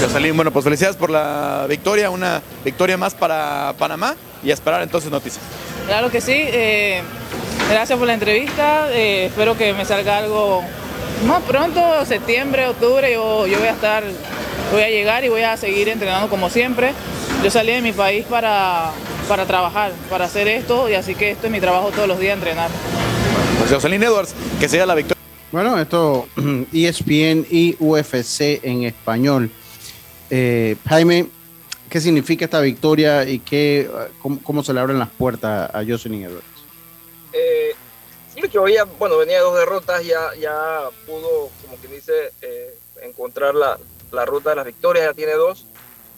Jocelyn, bueno, pues felicidades por la victoria, una victoria más para Panamá y a esperar entonces noticias. Claro que sí, eh, gracias por la entrevista, eh, espero que me salga algo Más pronto, septiembre, octubre, yo, yo voy a estar, voy a llegar y voy a seguir entrenando como siempre. Yo salí de mi país para, para trabajar, para hacer esto, y así que esto es mi trabajo todos los días, entrenar. Pues Jocelyn Edwards, que sea la victoria. Bueno, esto [clears throat] E ESPN y UFC en español. Eh, Jaime, ¿qué significa esta victoria y qué, cómo, cómo se le abren las puertas a Jocelyn Edwards? Eh, sí, Lucho veía, bueno, venía de dos derrotas, ya, ya pudo, como quien dice, eh, encontrar la, la ruta de las victorias, ya tiene dos.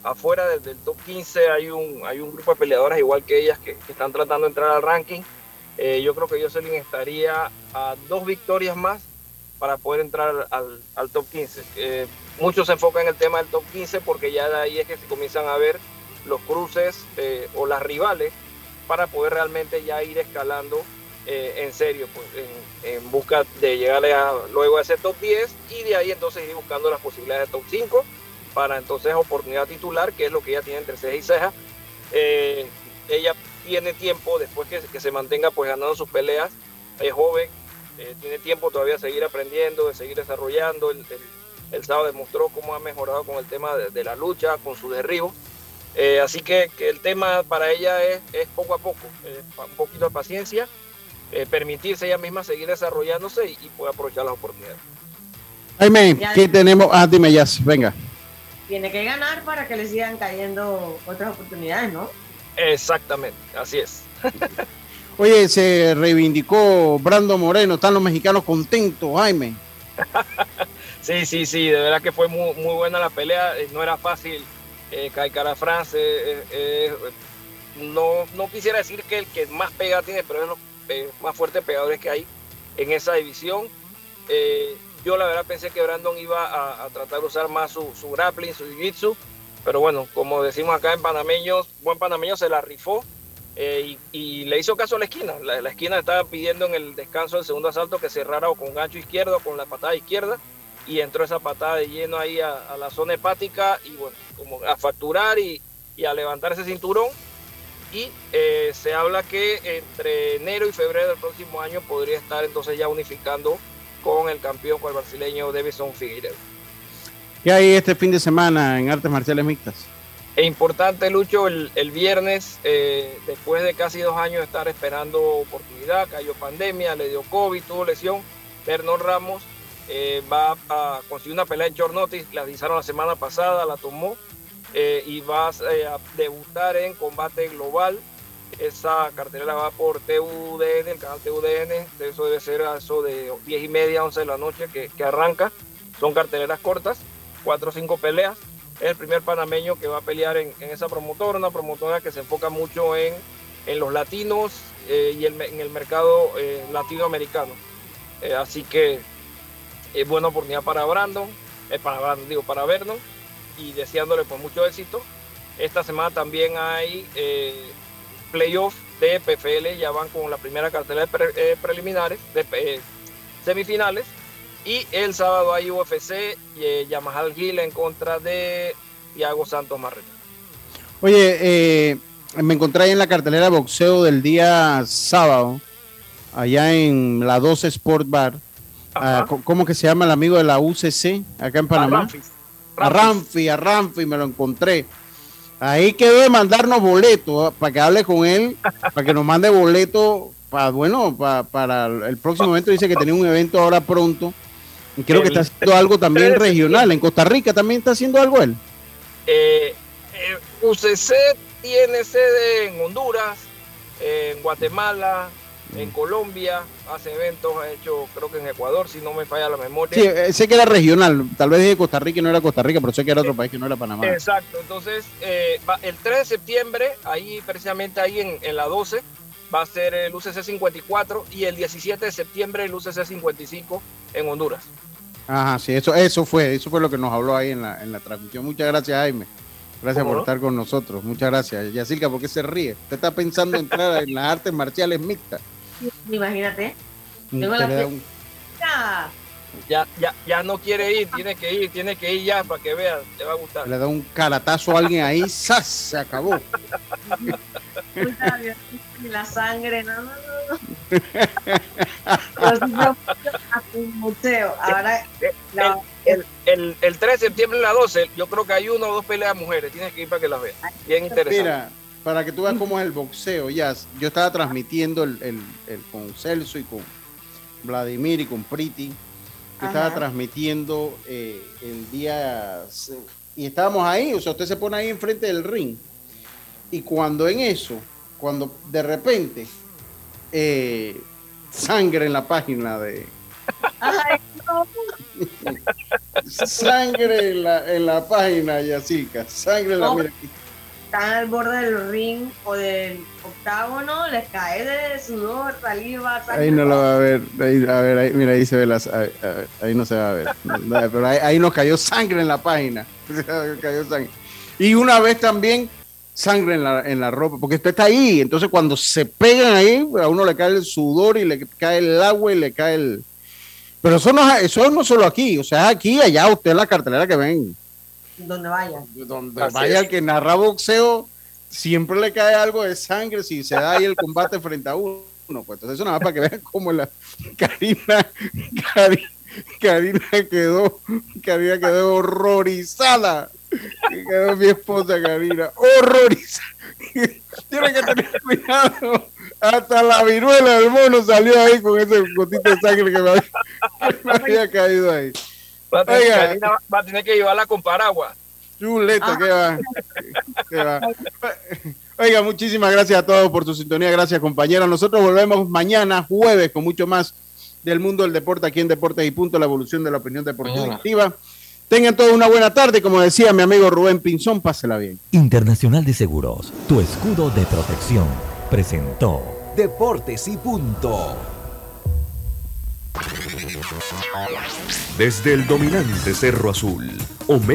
Afuera del, del top 15 hay un, hay un grupo de peleadoras igual que ellas que, están tratando de entrar al ranking. Eh, yo creo que Jocelyn estaría a dos victorias más para poder entrar al, al top 15. Eh, muchos se enfocan en el tema del top 15 porque ya de ahí es que se comienzan a ver los cruces eh, o las rivales para poder realmente ya ir escalando eh, en serio, pues, en, en busca de llegar a, luego a ese top 10 y de ahí entonces ir buscando las posibilidades de top 5 para entonces oportunidad titular, que es lo que ella tiene entre ceja y ceja. Eh, ella tiene tiempo, después que, que, se mantenga pues ganando sus peleas, es joven, eh, tiene tiempo todavía de seguir aprendiendo, de seguir desarrollando. El, el, el sábado demostró cómo ha mejorado con el tema de, de la lucha, con su derribo. Eh, así que, que, el tema para ella es, es poco a poco, eh, un poquito de paciencia, eh, permitirse ella misma seguir desarrollándose y, y poder aprovechar las oportunidades. Jaime, ¿qué tenemos? Ah, dime, ya, venga. Tiene que ganar para que le sigan cayendo otras oportunidades, ¿no? Exactamente, así es. [laughs] Oye, se reivindicó Brando Moreno, están los mexicanos contentos, Jaime. [laughs] sí, sí, sí, de verdad que fue muy, muy buena la pelea, eh, no era fácil eh, Cara France, eh, eh, no, no quisiera decir que el que más pega tiene, pero es los más fuertes pegadores que hay en esa división. Yo la verdad pensé que Brandon iba a, tratar de usar más su, su grappling, su jiu-jitsu, pero bueno, como decimos acá en panameños, buen panameño se la rifó eh, y, le hizo caso a la esquina. La, esquina estaba pidiendo en el descanso del segundo asalto que cerrara o con gancho izquierdo o con la patada izquierda y entró esa patada de lleno ahí a, a la zona hepática y bueno, como a facturar y, y a levantar ese cinturón. Y eh, se habla que entre enero y febrero del próximo año podría estar entonces ya unificando con el campeón, con el brasileño Davison Figueiredo. ¿Qué hay este fin de semana en artes marciales mixtas? Es importante, Lucho, el, el viernes, eh, después de casi dos años de estar esperando oportunidad, cayó pandemia, le dio COVID, tuvo lesión, Bernard Ramos eh, va a conseguir una pelea en short notice, la avisaron la semana pasada, la tomó eh, y va a debutar en combate global. Esa cartelera va por TUDN, el canal TUDN, eso debe ser a eso de 10 y media, 11 de la noche que, que arranca. Son carteleras cortas, 4 o 5 peleas es el primer panameño que va a pelear en, en esa promotora, una promotora que se enfoca mucho en, en los latinos eh, y en el mercado eh, latinoamericano. Eh, así que es buena oportunidad para Brandon, para, digo, para Vernon y deseándole pues mucho éxito. Esta semana también hay playoff de PFL, ya van con la primera cartera de pre, preliminares, de semifinales y el sábado hay UFC y eh, Yamahal Gil en contra de Thiago Santos Marreta. Oye, eh, me encontré ahí en la cartelera de boxeo del día sábado, allá en la 12 Sport Bar. Uh, ¿Cómo que se llama el amigo de la UCC acá en Panamá? A Ramfi, a Ramfi me lo encontré. Ahí quedó de mandarnos boletos para que hable con él, para que nos mande boletos. Para, bueno, para, para el próximo evento dice que tenía un evento ahora pronto y creo el, que está haciendo algo también regional. En Costa Rica también está haciendo algo él. Eh, eh, UCC tiene sede en Honduras, en Guatemala, en Colombia, hace eventos, ha hecho creo que en Ecuador, si no me falla la memoria. Sí, eh, sé que era regional, tal vez de Costa Rica y no era Costa Rica, pero sé que era otro país que no era Panamá. Exacto, entonces eh, va, el 3 de septiembre, ahí precisamente ahí en, en la 12, va a ser el UCC 54 y el 17 de septiembre el UCC 55 en Honduras. Ajá, sí, eso, eso fue, eso fue lo que nos habló ahí en la, en la transmisión. Muchas gracias, Jaime. Gracias por no? estar con nosotros. Muchas gracias. Yacirca, ¿por qué se ríe? Usted está pensando en entrar en las artes marciales mixtas. Imagínate. Tengo la un... ya, ya, ya no quiere ir, tiene que ir, tiene que ir ya para que vea, te va a gustar. Le da un caratazo a alguien ahí, ¡zas! Se acabó. la sangre, no, no, no. Museo. Ahora, el, el, el, el 3 de septiembre y la 12, yo creo que hay una o dos peleas de mujeres. Tienes que ir para que las veas. Bien interesante. Mira, para que tú veas cómo es el boxeo, ya. Yo estaba transmitiendo el, el- el- con Celso y con Vladimir y con Priti. Yo estaba transmitiendo eh, el día. Y estábamos ahí, o sea, usted se pone ahí enfrente del ring. Y cuando en eso, cuando de repente eh, sangre en la página de. Ay, no. [laughs] Sangre en la, en la página, Yacica. Sangre en la. No. Mira, aquí. Están al borde del ring o del octágono, les cae de sudor, saliva, sangre. Ahí no lo va a ver. Ahí, a ver, ahí, mira, ahí se ve las. Ahí, no se va a ver. Pero ahí, nos cayó sangre en la página. [laughs] Y una vez también sangre en la, en la ropa, porque usted está ahí. Entonces, cuando se pegan ahí, a uno le cae el sudor y le cae el agua y le cae el. Pero eso no, es- eso no solo aquí, o sea, aquí, allá, usted la cartelera que ven. Donde vayan. Donde vaya el que narra boxeo, siempre le cae algo de sangre si se da ahí el combate frente a uno. Pues entonces eso nada más para que vean cómo la Karina, Karina, Karina quedó, Karina quedó horrorizada. Quedó mi esposa Karina, horrorizada. Tiene que tener cuidado. Hasta la viruela del mono salió ahí con ese gotito de sangre que me había, que me había caído ahí. Va a, tener. Karina va- va a tener que llevarla con paraguas. Chuleta, ¿qué va? ¿Qué va? Oiga, muchísimas gracias a todos por su sintonía. Gracias, compañeros. Nosotros volvemos mañana, jueves, con mucho más del mundo del deporte aquí en Deportes y Punto, la evolución de la opinión deportiva. Activa. Tengan todos una buena tarde. Como decía mi amigo Rubén Pinzón, pásela bien. Internacional de Seguros, tu escudo de protección, presentó Deportes y punto. Desde el dominante Cerro Azul, Omega